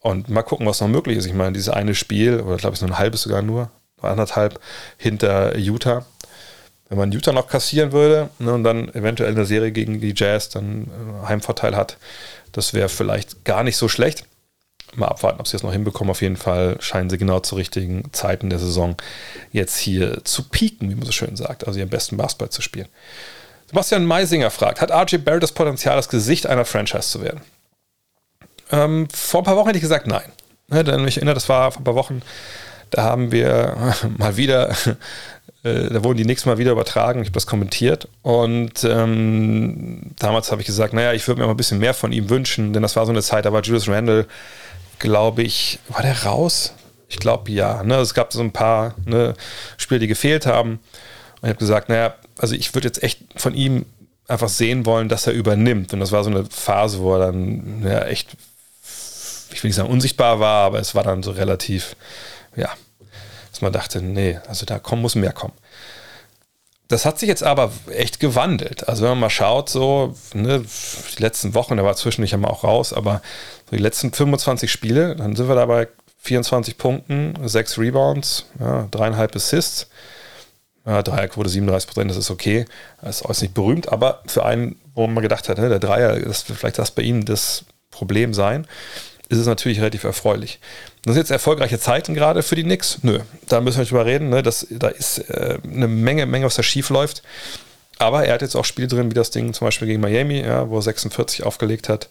Speaker 1: und mal gucken, was noch möglich ist. Ich meine, dieses eine Spiel, oder glaube ich nur ein halbes sogar nur, anderthalb hinter Utah. Wenn man Utah noch kassieren würde ne, und dann eventuell eine Serie gegen die Jazz dann äh, Heimvorteil hat, das wäre vielleicht gar nicht so schlecht mal abwarten, ob sie das noch hinbekommen. Auf jeden Fall scheinen sie genau zu richtigen Zeiten der Saison jetzt hier zu pieken, wie man so schön sagt, also ihren besten Basketball zu spielen. Sebastian Meisinger fragt, hat RJ Barrett das Potenzial, das Gesicht einer Franchise zu werden? Ähm, vor ein paar Wochen hätte ich gesagt, nein. Ja, denn ich erinnere, das war vor ein paar Wochen, da haben wir mal wieder, äh, da wurden die nächsten Mal wieder übertragen, ich habe das kommentiert und ähm, damals habe ich gesagt, naja, ich würde mir mal ein bisschen mehr von ihm wünschen, denn das war so eine Zeit, da war Julius Randle glaube ich, war der raus? Ich glaube ja. Ne? Es gab so ein paar ne, Spiele, die gefehlt haben. Und ich habe gesagt, naja, also ich würde jetzt echt von ihm einfach sehen wollen, dass er übernimmt. Und das war so eine Phase, wo er dann ja, echt, ich will nicht sagen unsichtbar war, aber es war dann so relativ, ja, dass man dachte, nee, also da kommen, muss mehr kommen. Das hat sich jetzt aber echt gewandelt. Also wenn man mal schaut, so ne, die letzten Wochen, da war zwischendurch ja auch raus, aber so die letzten 25 Spiele, dann sind wir dabei 24 Punkten, 6 Rebounds, ja, dreieinhalb Assists. Ja, Dreierquote 37 Prozent, das ist okay. Das ist auch nicht berühmt, aber für einen, wo man gedacht hat, ne, der Dreier, das vielleicht das bei ihm das Problem sein, ist es natürlich relativ erfreulich. Das sind jetzt erfolgreiche Zeiten gerade für die Knicks? Nö, da müssen wir nicht drüber reden. Ne? Das, da ist äh, eine Menge, Menge, was da schief läuft. Aber er hat jetzt auch Spiele drin, wie das Ding zum Beispiel gegen Miami, ja, wo er 46 aufgelegt hat.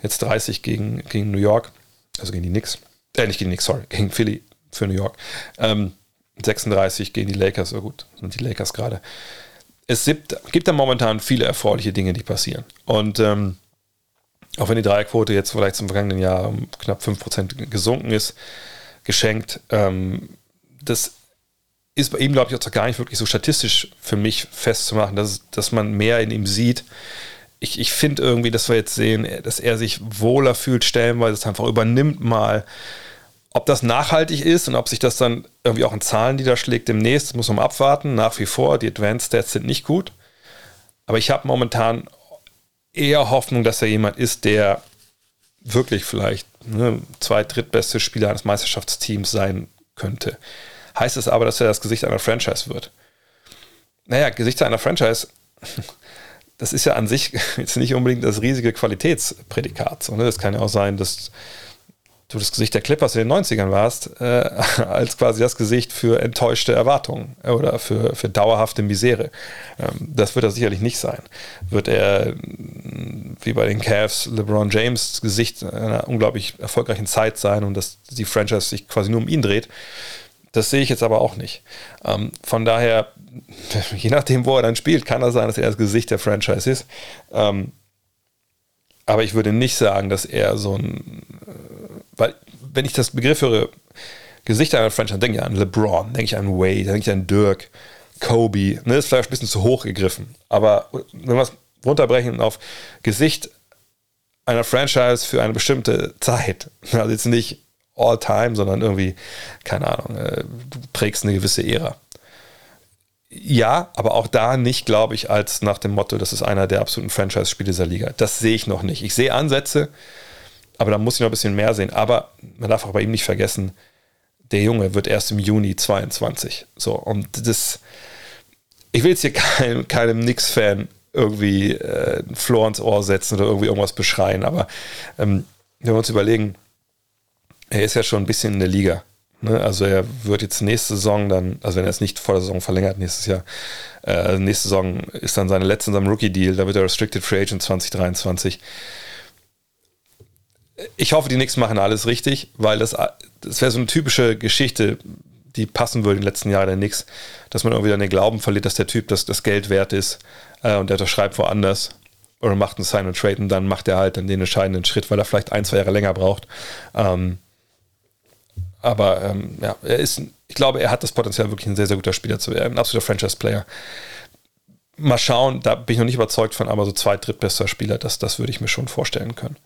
Speaker 1: Jetzt 30 gegen, gegen New York, also gegen die Knicks. Äh, nicht gegen die Knicks, sorry, gegen Philly für New York. Ähm, 36 gegen die Lakers, oh gut, sind die Lakers gerade. Es gibt, gibt da momentan viele erfreuliche Dinge, die passieren. Und ähm, auch wenn die Dreierquote jetzt vielleicht zum vergangenen Jahr um knapp 5% gesunken ist, geschenkt, ähm, das ist bei ihm, glaube ich, auch gar nicht wirklich so statistisch für mich festzumachen, dass, dass man mehr in ihm sieht. Ich, ich finde irgendwie, dass wir jetzt sehen, dass er sich wohler fühlt, stellenweise es einfach übernimmt mal. Ob das nachhaltig ist und ob sich das dann irgendwie auch in Zahlen niederschlägt demnächst, muss man abwarten. Nach wie vor, die Advanced Stats sind nicht gut. Aber ich habe momentan eher Hoffnung, dass er jemand ist, der wirklich vielleicht ne, zwei drittbeste Spieler eines Meisterschaftsteams sein könnte. Heißt es aber, dass er das Gesicht einer Franchise wird? Naja, Gesicht einer Franchise, das ist ja an sich jetzt nicht unbedingt das riesige Qualitätsprädikat. Ne? Es kann ja auch sein, dass du das Gesicht der Clippers in den 90ern warst, äh, als quasi das Gesicht für enttäuschte Erwartungen oder für, für dauerhafte Misere. Ähm, das wird er sicherlich nicht sein. Wird er, wie bei den Cavs, LeBron James Gesicht einer unglaublich erfolgreichen Zeit sein und dass die Franchise sich quasi nur um ihn dreht. Das sehe ich jetzt aber auch nicht. Ähm, von daher, je nachdem, wo er dann spielt, kann er sein, dass er das Gesicht der Franchise ist. Ähm, aber ich würde nicht sagen, dass er so ein wenn ich das Begriff höre, Gesichter einer Franchise, denke ich an LeBron, denke ich an Wade, denke ich an Dirk. Kobe. Ne, ist vielleicht ein bisschen zu hoch gegriffen. Aber wenn wir es runterbrechen auf Gesicht einer Franchise für eine bestimmte Zeit, also jetzt nicht all time, sondern irgendwie, keine Ahnung, äh, du prägst eine gewisse Ära. Ja, aber auch da nicht, glaube ich, als nach dem Motto, das ist einer der absoluten Franchise-Spiele dieser Liga. Das sehe ich noch nicht. Ich sehe Ansätze, aber da muss ich noch ein bisschen mehr sehen. Aber man darf auch bei ihm nicht vergessen, der Junge wird erst im Juni 22. So, und das, ich will jetzt hier kein, keinem Knicks-Fan irgendwie äh, Floor ins Ohr setzen oder irgendwie irgendwas beschreien, aber ähm, wenn wir uns überlegen, er ist ja schon ein bisschen in der Liga. Ne? Also er wird jetzt nächste Saison dann, also wenn er es nicht vor der Saison verlängert, nächstes Jahr, äh, nächste Saison ist dann seine letzte in seinem Rookie-Deal, da wird er Restricted Free Agent 2023. Ich hoffe, die Knicks machen alles richtig, weil das, das wäre so eine typische Geschichte, die passen würde in den letzten Jahren der Knicks, dass man irgendwie dann den Glauben verliert, dass der Typ das, das Geld wert ist äh, und der unterschreibt woanders oder macht einen Sign and Trade und dann macht er halt dann den entscheidenden Schritt, weil er vielleicht ein, zwei Jahre länger braucht. Ähm, aber ähm, ja, er ist, ich glaube, er hat das Potenzial, wirklich ein sehr, sehr guter Spieler zu werden, ein absoluter Franchise-Player. Mal schauen, da bin ich noch nicht überzeugt von, aber so zweit, drittbester Spieler, das, das würde ich mir schon vorstellen können.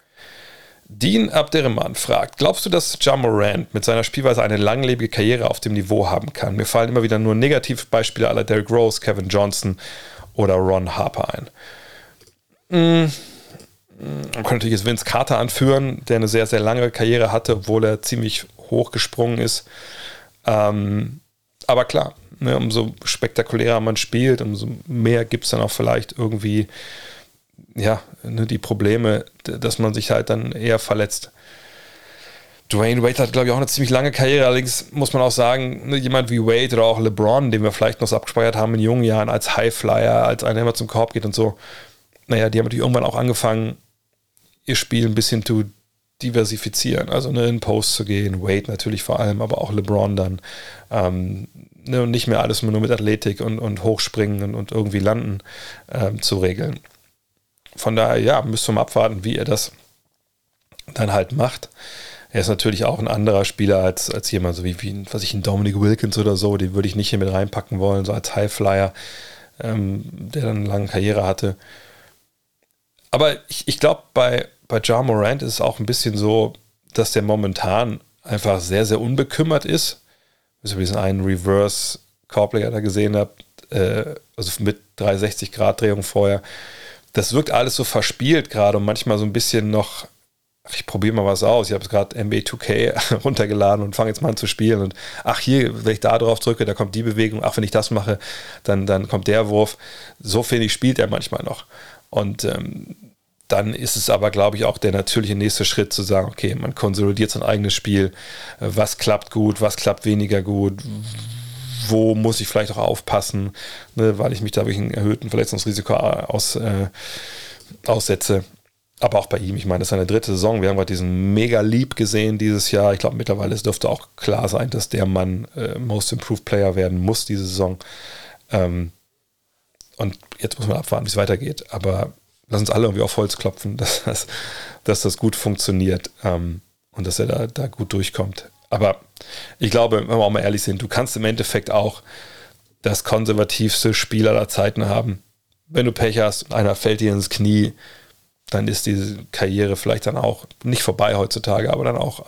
Speaker 1: Dean Abderrahman fragt, glaubst du, dass Ja Morant mit seiner Spielweise eine langlebige Karriere auf dem Niveau haben kann? Mir fallen immer wieder nur Negativbeispiele aller Derrick Rose, Kevin Johnson oder Ron Harper ein. Mm, man könnte natürlich jetzt Vince Carter anführen, der eine sehr, sehr lange Karriere hatte, obwohl er ziemlich hoch gesprungen ist. Ähm, aber klar, ne, umso spektakulärer man spielt, umso mehr gibt es dann auch vielleicht irgendwie ja, ne, die Probleme, dass man sich halt dann eher verletzt. Dwayne Wade hat, glaube ich, auch eine ziemlich lange Karriere. Allerdings muss man auch sagen, ne, jemand wie Wade oder auch LeBron, den wir vielleicht noch so abgespeichert haben in jungen Jahren als Highflyer, als einer, der immer zum Korb geht und so, naja, die haben natürlich irgendwann auch angefangen, ihr Spiel ein bisschen zu diversifizieren. Also ne, in Post zu gehen, Wade natürlich vor allem, aber auch LeBron dann. Ähm, ne, und nicht mehr alles nur mit Athletik und, und Hochspringen und, und irgendwie landen ähm, zu regeln. Von daher, ja, müsste man abwarten, wie er das dann halt macht. Er ist natürlich auch ein anderer Spieler als, als jemand, so wie, wie was ich, ein Dominic Wilkins oder so, den würde ich nicht hier mit reinpacken wollen, so als Highflyer, ähm, der dann eine lange Karriere hatte. Aber ich, ich glaube, bei, bei Ja Morant ist es auch ein bisschen so, dass der momentan einfach sehr, sehr unbekümmert ist. Ich diesen einen Reverse Korbleger da gesehen habe, äh, also mit 360 Grad Drehung vorher das wirkt alles so verspielt gerade und manchmal so ein bisschen noch, ach, ich probiere mal was aus. Ich habe es gerade NBA 2K runtergeladen und fange jetzt mal an zu spielen. Und ach, hier, wenn ich da drauf drücke, da kommt die Bewegung. Ach, wenn ich das mache, dann, dann kommt der Wurf. So finde ich, spielt er manchmal noch. Und ähm, dann ist es aber, glaube ich, auch der natürliche nächste Schritt zu sagen, okay, man konsolidiert sein eigenes Spiel. Was klappt gut, was klappt weniger gut? Wo muss ich vielleicht auch aufpassen, ne, weil ich mich da wirklich ein erhöhten Verletzungsrisiko aus, äh, aussetze. Aber auch bei ihm, ich meine, das ist seine dritte Saison. Wir haben gerade diesen mega Lieb gesehen dieses Jahr. Ich glaube, mittlerweile dürfte auch klar sein, dass der Mann äh, Most Improved Player werden muss diese Saison. Ähm, und jetzt muss man abwarten, wie es weitergeht. Aber lass uns alle irgendwie auf Holz klopfen, dass das, dass das gut funktioniert ähm, und dass er da, da gut durchkommt. Aber ich glaube, wenn wir auch mal ehrlich sind, du kannst im Endeffekt auch das konservativste Spiel aller Zeiten haben. Wenn du Pech hast einer fällt dir ins Knie, dann ist diese Karriere vielleicht dann auch nicht vorbei heutzutage, aber dann auch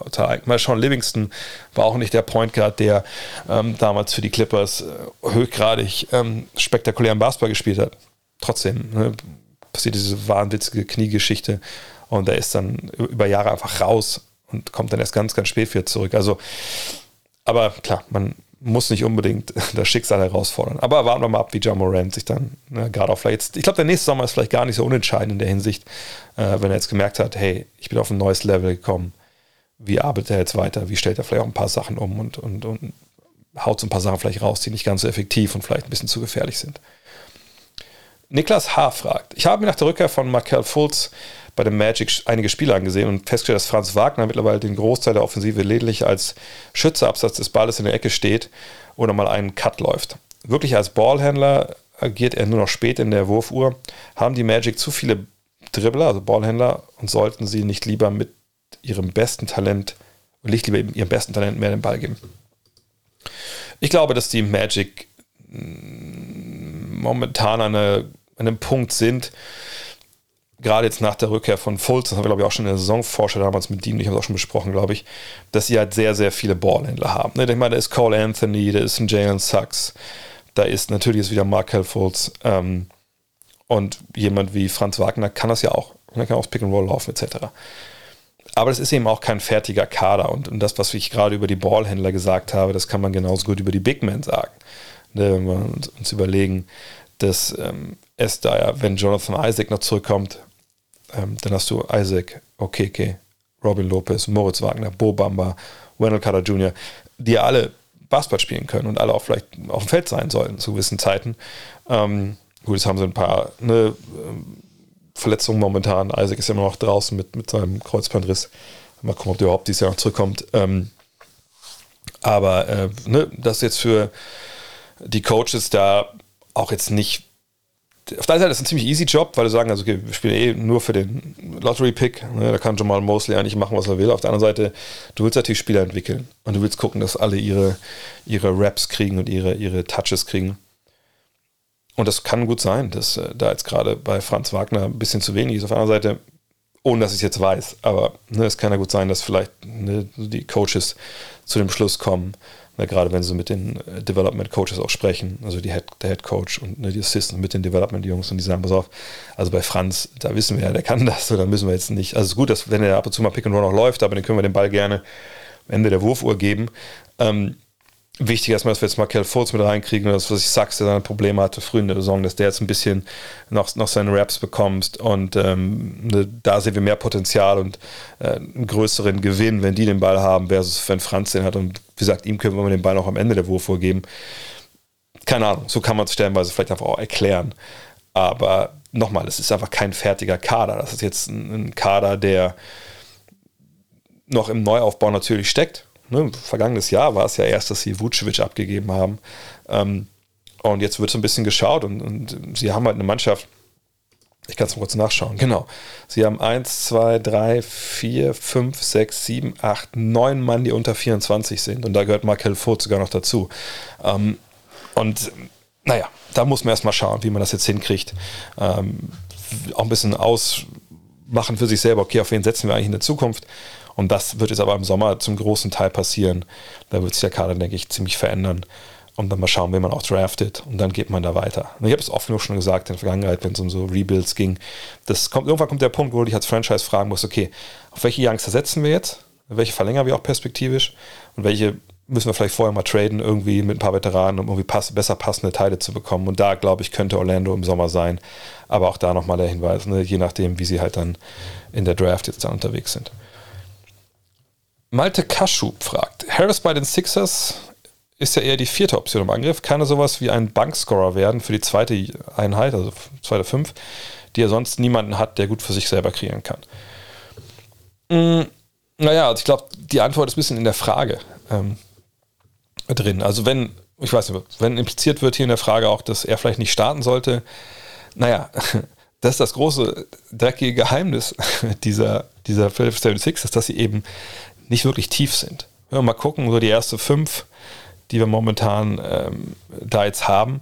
Speaker 1: mal Sean Livingston war auch nicht der Point Guard, der ähm, damals für die Clippers äh, höchgradig ähm, spektakulären Basketball gespielt hat. Trotzdem ne, passiert diese wahnwitzige Kniegeschichte und er ist dann über Jahre einfach raus und kommt dann erst ganz, ganz spät wieder zurück. Also, aber klar, man muss nicht unbedingt das Schicksal herausfordern. Aber warten wir mal ab, wie John Morant sich dann ne, gerade auf vielleicht, ich glaube, der nächste Sommer ist vielleicht gar nicht so unentscheidend in der Hinsicht, äh, wenn er jetzt gemerkt hat, hey, ich bin auf ein neues Level gekommen. Wie arbeitet er jetzt weiter? Wie stellt er vielleicht auch ein paar Sachen um und, und, und haut so ein paar Sachen vielleicht raus, die nicht ganz so effektiv und vielleicht ein bisschen zu gefährlich sind. Niklas H. fragt, ich habe mir nach der Rückkehr von Markel Fultz bei dem Magic einige Spiele angesehen und festgestellt, dass Franz Wagner mittlerweile den Großteil der Offensive lediglich als Schütze abseits des Balles in der Ecke steht oder mal einen Cut läuft. Wirklich als Ballhändler agiert er nur noch spät in der Wurfuhr. Haben die Magic zu viele Dribbler, also Ballhändler, und sollten sie nicht lieber mit ihrem besten Talent, nicht lieber ihrem besten Talent mehr den Ball geben? Ich glaube, dass die Magic momentan an, eine, an einem Punkt sind, gerade jetzt nach der Rückkehr von Fultz, das haben wir glaube ich auch schon in der Saisonforscher damals mit ihm, ich habe es auch schon besprochen, glaube ich, dass sie halt sehr, sehr viele Ballhändler haben. Ne? Ich meine, da ist Cole Anthony, da ist ein Jalen Sachs, da ist natürlich jetzt wieder Markel Fultz ähm, und jemand wie Franz Wagner kann das ja auch. Er kann auch Pick and Roll laufen etc. Aber das ist eben auch kein fertiger Kader und, und das, was ich gerade über die Ballhändler gesagt habe, das kann man genauso gut über die Big Men sagen. Ne? Wenn wir uns überlegen, dass ähm, es da ja, wenn Jonathan Isaac noch zurückkommt, ähm, dann hast du Isaac, Okeke, Robin Lopez, Moritz Wagner, Bo Bamba, Wendell Carter Jr., die ja alle Basketball spielen können und alle auch vielleicht auf dem Feld sein sollten zu gewissen Zeiten. Ähm, gut, jetzt haben sie ein paar ne, ähm, Verletzungen momentan. Isaac ist ja immer noch draußen mit, mit seinem Kreuzbandriss. Mal gucken, ob der überhaupt dieses Jahr noch zurückkommt. Ähm, aber äh, ne, das jetzt für die Coaches da auch jetzt nicht auf der einen Seite ist es ein ziemlich easy Job, weil sie sagen, also okay, wir spielen eh nur für den Lottery-Pick. Ne, da kann Jamal Mosley eigentlich machen, was er will. Auf der anderen Seite, du willst natürlich Spieler entwickeln und du willst gucken, dass alle ihre, ihre Raps kriegen und ihre, ihre Touches kriegen. Und das kann gut sein, dass äh, da jetzt gerade bei Franz Wagner ein bisschen zu wenig ist. Auf der anderen Seite, ohne dass ich es jetzt weiß, aber ne, es kann ja gut sein, dass vielleicht ne, die Coaches zu dem Schluss kommen, na, gerade wenn sie mit den äh, Development Coaches auch sprechen, also die Head, der Head Coach und ne, die Assistant mit den Development Jungs und die sagen, pass auf, also bei Franz, da wissen wir ja, der kann das, so, da müssen wir jetzt nicht. Also es ist gut, dass wenn er ab und zu mal Pick and Roll noch läuft, aber dann können wir den Ball gerne am Ende der Wurfuhr geben. Ähm, wichtig erstmal, dass wir jetzt Markel Fultz mit reinkriegen das, was ich sagte, der seine Probleme hatte früh in der Saison, dass der jetzt ein bisschen noch, noch seine Raps bekommt und ähm, ne, da sehen wir mehr Potenzial und äh, einen größeren Gewinn, wenn die den Ball haben, versus wenn Franz den hat und wie gesagt, ihm können wir den Ball auch am Ende der Wurf vorgeben. Keine Ahnung, so kann man es stellenweise vielleicht einfach auch erklären. Aber nochmal, es ist einfach kein fertiger Kader. Das ist jetzt ein, ein Kader, der noch im Neuaufbau natürlich steckt ne, vergangenes Jahr war es ja erst, dass sie Vucevic abgegeben haben. Ähm, und jetzt wird so ein bisschen geschaut und, und sie haben halt eine Mannschaft, ich kann es mal kurz nachschauen, genau. Sie haben 1, 2, 3, 4, 5, 6, 7, 8, 9 Mann, die unter 24 sind. Und da gehört Markel Furt sogar noch dazu. Ähm, und naja, da muss man erstmal schauen, wie man das jetzt hinkriegt. Ähm, auch ein bisschen ausmachen für sich selber, okay, auf wen setzen wir eigentlich in der Zukunft? Und das wird jetzt aber im Sommer zum großen Teil passieren. Da wird sich der Kader, denke ich, ziemlich verändern. Und dann mal schauen, wen man auch draftet. Und dann geht man da weiter. Und ich habe es oft genug schon gesagt in der Vergangenheit, wenn es um so Rebuilds ging. Das kommt, irgendwann kommt der Punkt, wo du dich als Franchise fragen musst, okay, auf welche Youngster setzen wir jetzt? Welche verlängern wir auch perspektivisch? Und welche müssen wir vielleicht vorher mal traden, irgendwie mit ein paar Veteranen, um irgendwie pass besser passende Teile zu bekommen. Und da, glaube ich, könnte Orlando im Sommer sein. Aber auch da nochmal der Hinweis, ne, je nachdem, wie sie halt dann in der Draft jetzt da unterwegs sind. Malte Kaschub fragt, Harris bei den Sixers ist ja eher die vierte Option im Angriff. Kann er sowas wie ein Bankscorer werden für die zweite Einheit, also zweite Fünf, die er sonst niemanden hat, der gut für sich selber kreieren kann? Mhm. Naja, also ich glaube, die Antwort ist ein bisschen in der Frage ähm, drin. Also wenn, ich weiß nicht, wenn impliziert wird hier in der Frage auch, dass er vielleicht nicht starten sollte, naja, das ist das große dreckige Geheimnis dieser, dieser Philadelphia 76, dass sie eben nicht wirklich tief sind. Wenn wir mal gucken, so die erste fünf, die wir momentan ähm, da jetzt haben,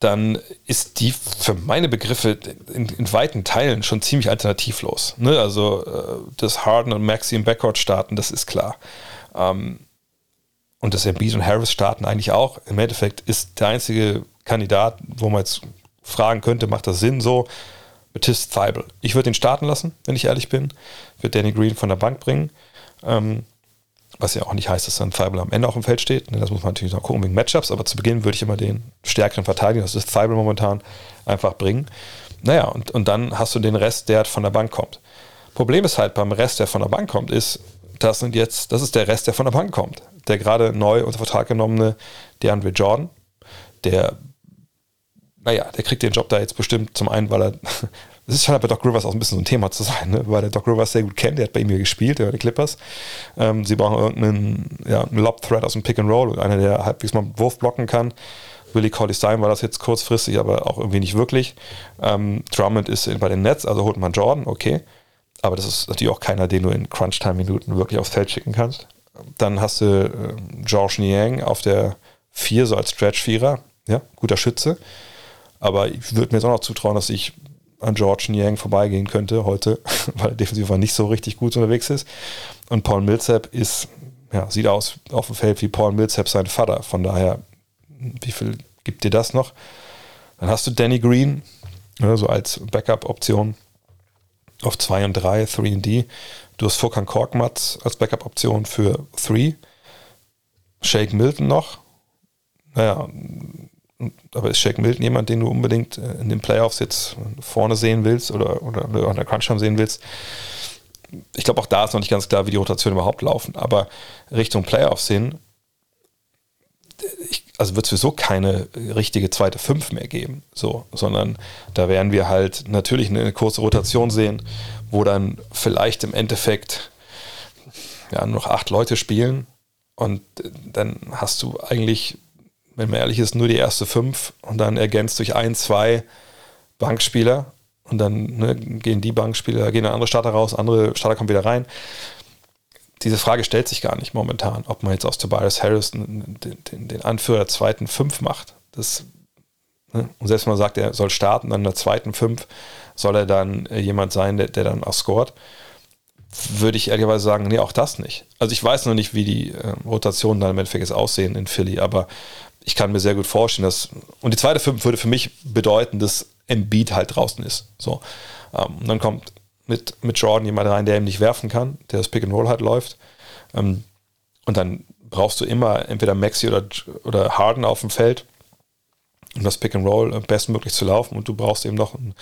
Speaker 1: dann ist die für meine Begriffe in, in weiten Teilen schon ziemlich alternativlos. Ne? Also äh, das Harden und Maxi im Backcourt starten, das ist klar. Ähm, und das Embiid und Harris starten eigentlich auch. Im Endeffekt ist der einzige Kandidat, wo man jetzt fragen könnte, macht das Sinn so, Matisse Thibault. Ich würde ihn starten lassen, wenn ich ehrlich bin. Würde Danny Green von der Bank bringen. Ähm, was ja auch nicht heißt, dass dann Thibault am Ende auf dem Feld steht. Ne, das muss man natürlich noch gucken wegen Matchups, aber zu Beginn würde ich immer den stärkeren Verteidiger, das ist Thibault momentan, einfach bringen. Naja, und, und dann hast du den Rest, der von der Bank kommt. Problem ist halt beim Rest, der von der Bank kommt, ist, das sind jetzt, das ist der Rest, der von der Bank kommt. Der gerade neu unter Vertrag genommene DeAndre Jordan, der, naja, der kriegt den Job da jetzt bestimmt zum einen, weil er es ist scheint bei Doc Rivers auch ein bisschen so ein Thema zu sein, ne? weil der Doc Rivers sehr gut kennt, der hat bei ihm hier gespielt, der die Clippers. Ähm, sie brauchen irgendeinen ja, Lob-Thread aus dem Pick and Roll, einer, der halbwegs mal einen Wurf blocken kann. Willie Colley Stein war das jetzt kurzfristig, aber auch irgendwie nicht wirklich. Ähm, Drummond ist bei den Nets, also holt man Jordan, okay. Aber das ist natürlich auch keiner, den du in Crunch-Time-Minuten wirklich aufs Feld schicken kannst. Dann hast du äh, George Niang auf der 4, so als Stretch-Vierer. Ja, guter Schütze. Aber ich würde mir jetzt auch noch zutrauen, dass ich an George Niang vorbeigehen könnte heute, weil er defensiv nicht so richtig gut unterwegs ist. Und Paul Millsap ist, ja, sieht aus auf dem Feld wie Paul Millsap sein Vater. Von daher, wie viel gibt dir das noch? Dann hast du Danny Green, ja, so als Backup-Option auf 2 und 3, 3 und D. Du hast Furkan Korkmaz als Backup-Option für 3. Shake Milton noch. Naja, aber ist Shake Milton jemand, den du unbedingt äh, in den Playoffs jetzt vorne sehen willst oder, oder an der Crunch sehen willst? Ich glaube, auch da ist noch nicht ganz klar, wie die Rotationen überhaupt laufen. Aber Richtung Playoffs hin, ich, also wird es sowieso keine richtige zweite Fünf mehr geben, so, sondern da werden wir halt natürlich eine kurze Rotation sehen, wo dann vielleicht im Endeffekt ja, nur noch acht Leute spielen und dann hast du eigentlich wenn man ehrlich ist, nur die erste fünf und dann ergänzt durch ein, zwei Bankspieler und dann ne, gehen die Bankspieler, gehen andere Starter raus, andere Starter kommen wieder rein. Diese Frage stellt sich gar nicht momentan, ob man jetzt aus Tobias Harris den, den, den Anführer der zweiten fünf macht. Das, ne? Und selbst wenn man sagt, er soll starten, dann in der zweiten fünf soll er dann äh, jemand sein, der, der dann auch scored würde ich ehrlicherweise sagen, nee, auch das nicht. Also ich weiß noch nicht, wie die äh, Rotationen dann im Endeffekt aussehen in Philly, aber ich kann mir sehr gut vorstellen, dass. Und die zweite Fünf würde für mich bedeuten, dass Embiid halt draußen ist. So. Ähm, und dann kommt mit, mit Jordan jemand rein, der ihm nicht werfen kann, der das Pick and Roll halt läuft. Ähm, und dann brauchst du immer entweder Maxi oder, oder Harden auf dem Feld, um das Pick and Roll bestmöglich zu laufen. Und du brauchst eben noch einen,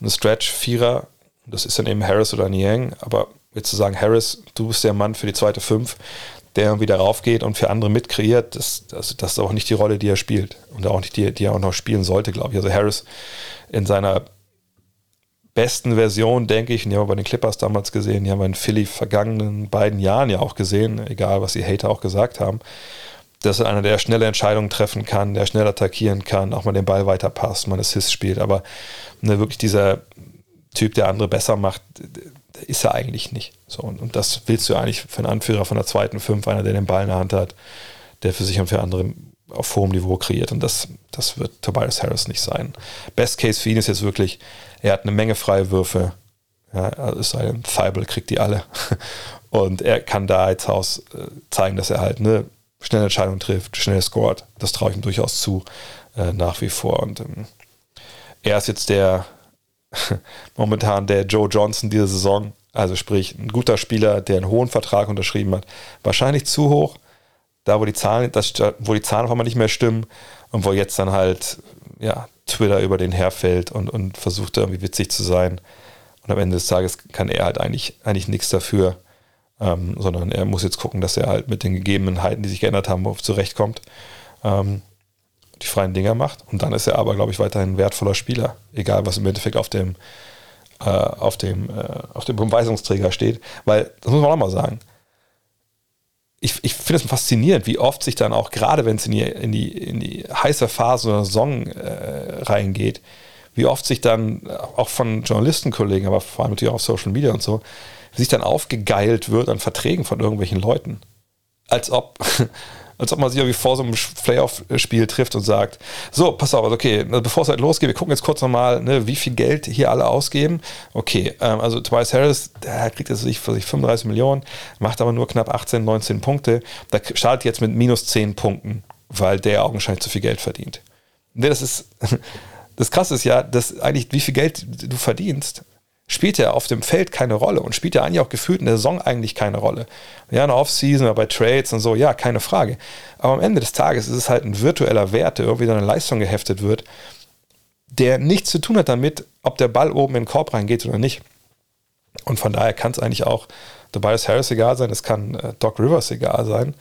Speaker 1: einen Stretch-Vierer. Das ist dann eben Harris oder Niang. Aber jetzt zu sagen, Harris, du bist der Mann für die zweite Fünf, der irgendwie darauf geht und für andere mitkreiert, das, das, das ist auch nicht die Rolle, die er spielt. Und auch nicht die, die er auch noch spielen sollte, glaube ich. Also Harris in seiner besten Version, denke ich, und die haben wir bei den Clippers damals gesehen, die haben wir in Philly vergangenen beiden Jahren ja auch gesehen, egal was die Hater auch gesagt haben, dass er einer, der schnelle Entscheidungen treffen kann, der schnell attackieren kann, auch mal den Ball weiterpasst, mal Assist spielt, aber ne, wirklich dieser Typ, der andere besser macht, ist er eigentlich nicht. So, und, und, das willst du eigentlich für einen Anführer von der zweiten Fünf, einer, der den Ball in der Hand hat, der für sich und für andere auf hohem Niveau kreiert. Und das, das wird Tobias Harris nicht sein. Best Case für ihn ist jetzt wirklich, er hat eine Menge freie Würfe. Ja, also es sei denn, kriegt die alle. Und er kann da jetzt aus äh, zeigen, dass er halt eine schnelle Entscheidung trifft, schnell scored. Das traue ich ihm durchaus zu, äh, nach wie vor. Und ähm, er ist jetzt der, momentan der Joe Johnson diese Saison. Also sprich, ein guter Spieler, der einen hohen Vertrag unterschrieben hat. Wahrscheinlich zu hoch, da wo die Zahlen, das, wo die Zahlen auf einmal nicht mehr stimmen und wo jetzt dann halt ja, Twitter über den herfällt und, und versucht irgendwie witzig zu sein. Und am Ende des Tages kann er halt eigentlich, eigentlich nichts dafür, ähm, sondern er muss jetzt gucken, dass er halt mit den Gegebenheiten, die sich geändert haben, zurechtkommt. Ähm, die freien Dinger macht. Und dann ist er aber, glaube ich, weiterhin ein wertvoller Spieler. Egal, was im Endeffekt auf dem, äh, auf dem, äh, auf dem Beweisungsträger steht. Weil, das muss man auch mal sagen, ich, ich finde es faszinierend, wie oft sich dann auch, gerade wenn es in die, in, die, in die heiße Phase oder Saison äh, reingeht, wie oft sich dann auch von Journalistenkollegen, aber vor allem natürlich auch auf Social Media und so, sich dann aufgegeilt wird an Verträgen von irgendwelchen Leuten. Als ob, als ob man sich irgendwie vor so einem Playoff-Spiel trifft und sagt, so, pass auf, okay, also bevor es halt losgeht, wir gucken jetzt kurz nochmal, ne, wie viel Geld hier alle ausgeben. Okay, ähm, also Tobias Harris, der kriegt jetzt sich für sich 35 Millionen, macht aber nur knapp 18, 19 Punkte. Da startet jetzt mit minus 10 Punkten, weil der augenscheinlich zu viel Geld verdient. Ne, das ist, das Krasse ist ja, dass eigentlich wie viel Geld du verdienst, spielt ja auf dem Feld keine Rolle und spielt ja eigentlich auch gefühlt in der Saison eigentlich keine Rolle. Ja, in der Offseason oder bei Trades und so, ja, keine Frage. Aber am Ende des Tages ist es halt ein virtueller Wert, der irgendwie eine Leistung geheftet wird, der nichts zu tun hat damit, ob der Ball oben in den Korb reingeht oder nicht. Und von daher kann es eigentlich auch Tobias Harris egal sein, es kann äh, Doc Rivers egal sein.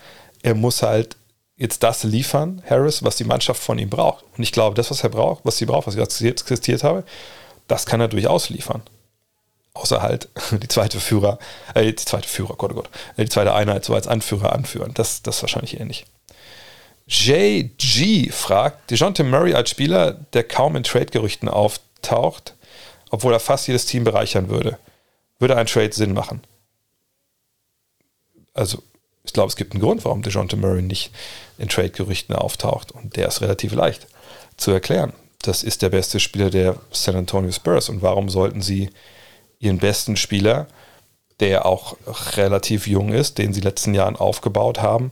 Speaker 1: Er muss halt jetzt das liefern, Harris, was die Mannschaft von ihm braucht. Und ich glaube, das, was er braucht, was sie braucht, was ich jetzt existiert habe, das kann er durchaus liefern außer halt die zweite Führer, äh, die zweite Führer, Gott, oh Gott, äh, die zweite Einheit so als Anführer anführen. Das, das ist wahrscheinlich ähnlich. JG fragt, DeJounte Murray als Spieler, der kaum in Trade-Gerüchten auftaucht, obwohl er fast jedes Team bereichern würde. Würde ein Trade Sinn machen? Also, Ich glaube, es gibt einen Grund, warum DeJounte Murray nicht in Trade-Gerüchten auftaucht. Und der ist relativ leicht zu erklären. Das ist der beste Spieler der San Antonio Spurs. Und warum sollten sie ihren besten Spieler, der auch relativ jung ist, den sie in den letzten Jahren aufgebaut haben,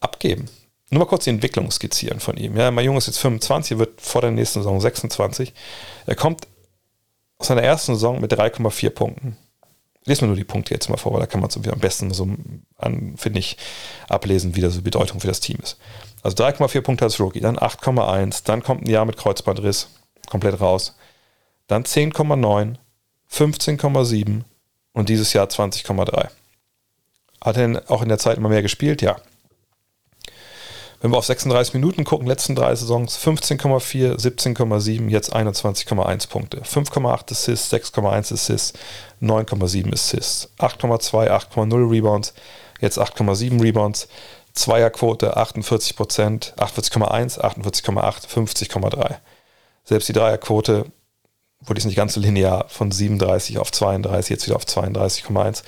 Speaker 1: abgeben? Nur mal kurz die Entwicklung skizzieren von ihm. Ja, mein Junge ist jetzt 25, wird vor der nächsten Saison 26. Er kommt aus seiner ersten Saison mit 3,4 Punkten. Lesen wir nur die Punkte jetzt mal vor, weil da kann man es am besten so, finde ich, ablesen, wie das die Bedeutung für das Team ist. Also 3,4 Punkte als Rookie, dann 8,1, dann kommt ein Jahr mit Kreuzbandriss, komplett raus. Dann 10,9, 15,7 und dieses Jahr 20,3. Hat er auch in der Zeit immer mehr gespielt? Ja. Wenn wir auf 36 Minuten gucken, letzten drei Saisons 15,4, 17,7, jetzt 21,1 Punkte. 5,8 Assists, 6,1 Assists, 9,7 Assists, 8,2, 8,0 Rebounds, jetzt 8,7 Rebounds, Zweierquote 48 Prozent, 48,1, 48,8, 50,3. Selbst die Dreierquote wurde es nicht ganz so linear von 37 auf 32, jetzt wieder auf 32,1.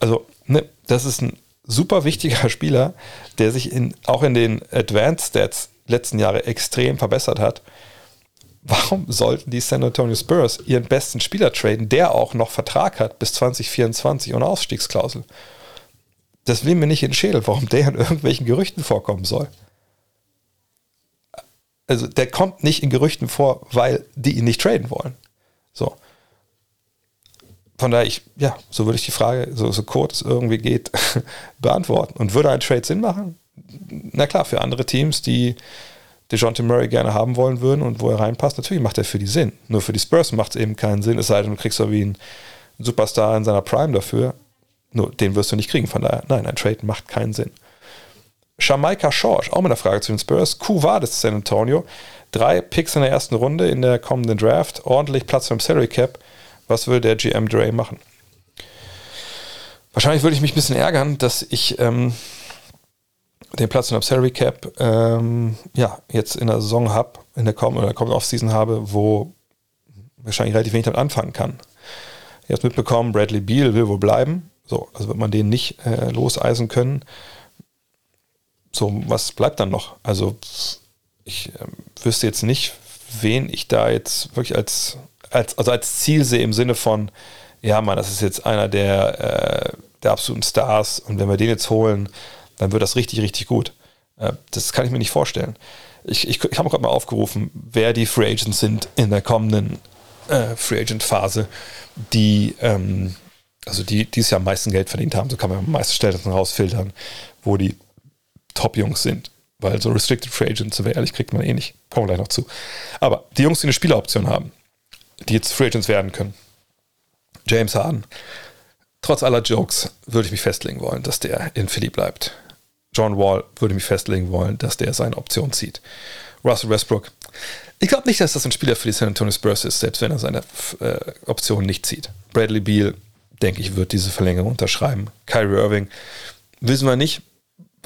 Speaker 1: Also, ne, das ist ein super wichtiger Spieler, der sich in, auch in den Advanced Stats letzten Jahre extrem verbessert hat. Warum sollten die San Antonio Spurs ihren besten Spieler traden, der auch noch Vertrag hat bis 2024 und Ausstiegsklausel? Das will mir nicht in den Schädel, warum der in irgendwelchen Gerüchten vorkommen soll. Also der kommt nicht in Gerüchten vor, weil die ihn nicht traden wollen. So von daher, ich, ja, so würde ich die Frage, so, so kurz irgendwie geht, beantworten. Und würde ein Trade Sinn machen? Na klar, für andere Teams, die DeJounte Murray gerne haben wollen würden und wo er reinpasst, natürlich macht er für die Sinn. Nur für die Spurs macht es eben keinen Sinn, es sei denn, du kriegst so wie ein Superstar in seiner Prime dafür. Nur den wirst du nicht kriegen, von daher, nein, ein Trade macht keinen Sinn. Jamaika George, auch mit einer Frage zu den Spurs. Q war das San Antonio. Drei Picks in der ersten Runde in der kommenden Draft, ordentlich Platz beim Salary Cap. Was würde der GM Dre machen? Wahrscheinlich würde ich mich ein bisschen ärgern, dass ich ähm, den Platz in der Salary Cap ähm, ja, jetzt in der Saison habe, in der kommenden oder Offseason habe, wo wahrscheinlich relativ wenig damit anfangen kann. Jetzt mitbekommen, Bradley Beal will wohl bleiben. So, also wird man den nicht äh, loseisen können. So, was bleibt dann noch? Also, ich äh, wüsste jetzt nicht, wen ich da jetzt wirklich als als, also als Ziel sehe im Sinne von, ja, man, das ist jetzt einer der, äh, der absoluten Stars und wenn wir den jetzt holen, dann wird das richtig, richtig gut. Äh, das kann ich mir nicht vorstellen. Ich, ich, ich habe gerade mal aufgerufen, wer die Free Agents sind in der kommenden äh, Free Agent Phase, die, ähm, also die dieses Jahr am meisten Geld verdient haben. So kann man am meisten Stellen rausfiltern, wo die Top-Jungs sind. Weil so Restricted Free Agents, so ehrlich, kriegt man eh nicht. Kommen wir gleich noch zu. Aber die Jungs, die eine Spieleroption haben, die jetzt Free Agents werden können. James Harden. Trotz aller Jokes würde ich mich festlegen wollen, dass der in Philly bleibt. John Wall würde mich festlegen wollen, dass der seine Option zieht. Russell Westbrook. Ich glaube nicht, dass das ein Spieler für die San Antonio Spurs ist, selbst wenn er seine äh, Option nicht zieht. Bradley Beal, denke ich, wird diese Verlängerung unterschreiben. Kyrie Irving, wissen wir nicht,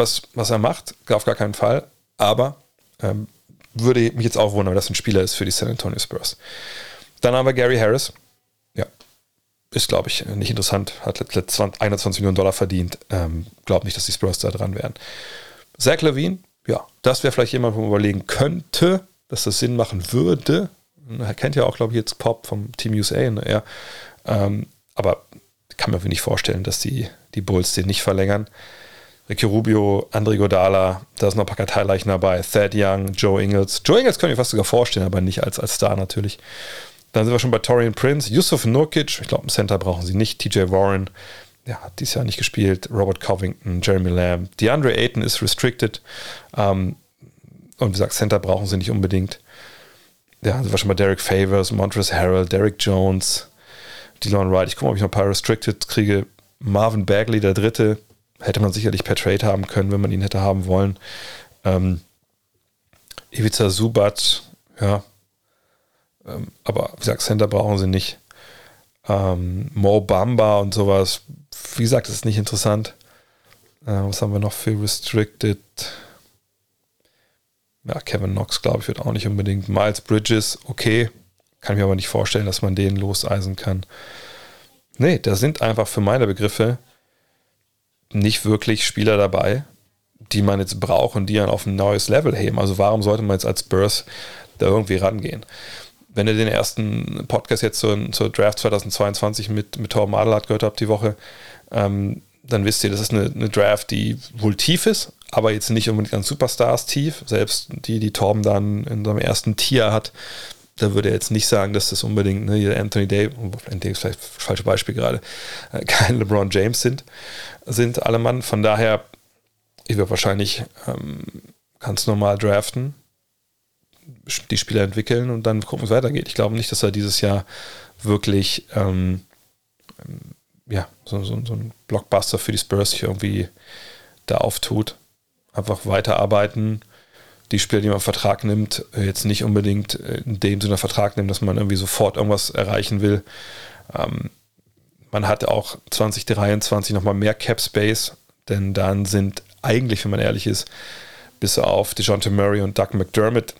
Speaker 1: was, was er macht, auf gar keinen Fall. Aber ähm, würde mich jetzt auch wundern, dass ein Spieler ist für die San Antonio Spurs. Dann haben wir Gary Harris. Ja, ist, glaube ich, nicht interessant. Hat 21 Millionen Dollar verdient. Ähm, glaube nicht, dass die Spurs da dran wären. Zach Levine, ja, das wäre vielleicht jemand, wo man überlegen könnte, dass das Sinn machen würde. Er kennt ja auch, glaube ich, jetzt Pop vom Team USA. Ne? Ja, ähm, aber kann mir nicht vorstellen, dass die, die Bulls den nicht verlängern. Ricky Rubio, André Godala, da sind noch ein paar Karteileichen dabei, Thad Young, Joe Ingles. Joe Ingles könnte ich fast sogar vorstellen, aber nicht als, als Star natürlich. Dann sind wir schon bei Torian Prince, Yusuf Nurkic, ich glaube, im Center brauchen sie nicht, TJ Warren, ja, hat dieses Jahr nicht gespielt, Robert Covington, Jeremy Lamb, DeAndre Ayton ist restricted ähm, und wie gesagt, Center brauchen sie nicht unbedingt. Ja, sind wir schon bei Derek Favors, Montrezl Harrell, Derek Jones, Dylan Wright. Ich gucke mal, ob ich noch ein paar Restricted kriege. Marvin Bagley, der Dritte, hätte man sicherlich per Trade haben können, wenn man ihn hätte haben wollen. Ähm, Ivica Subat, ja, ähm, aber wie gesagt, Center brauchen sie nicht. Ähm, Mo Bamba und sowas, wie gesagt, ist nicht interessant. Äh, was haben wir noch für Restricted? Ja, Kevin Knox, glaube ich, wird auch nicht unbedingt. Miles Bridges, okay. Kann ich mir aber nicht vorstellen, dass man den loseisen kann. Nee, da sind einfach für meine Begriffe nicht wirklich Spieler dabei, die man jetzt braucht und die dann auf ein neues Level heben. Also warum sollte man jetzt als Spurs da irgendwie rangehen? Wenn ihr den ersten Podcast jetzt zur, zur Draft 2022 mit, mit Torben Adelhardt gehört habt die Woche, ähm, dann wisst ihr, das ist eine, eine, Draft, die wohl tief ist, aber jetzt nicht unbedingt an Superstars tief. Selbst die, die Torben dann in seinem ersten Tier hat, da würde er jetzt nicht sagen, dass das unbedingt ne, Anthony Davis, Anthony vielleicht falsches Beispiel gerade, äh, kein LeBron James sind, sind alle Mann. Von daher, ich würde wahrscheinlich ähm, ganz normal draften, die Spieler entwickeln und dann gucken, wie es weitergeht. Ich glaube nicht, dass er dieses Jahr wirklich ähm, ja, so, so, so ein Blockbuster für die Spurs sich irgendwie da auftut. Einfach weiterarbeiten, die Spieler, die man Vertrag nimmt, jetzt nicht unbedingt in dem Sinne Vertrag nehmen, dass man irgendwie sofort irgendwas erreichen will. Ähm, man hat auch 2023 nochmal mehr Cap Space, denn dann sind eigentlich, wenn man ehrlich ist, bis auf DeJounte Murray und Doug McDermott,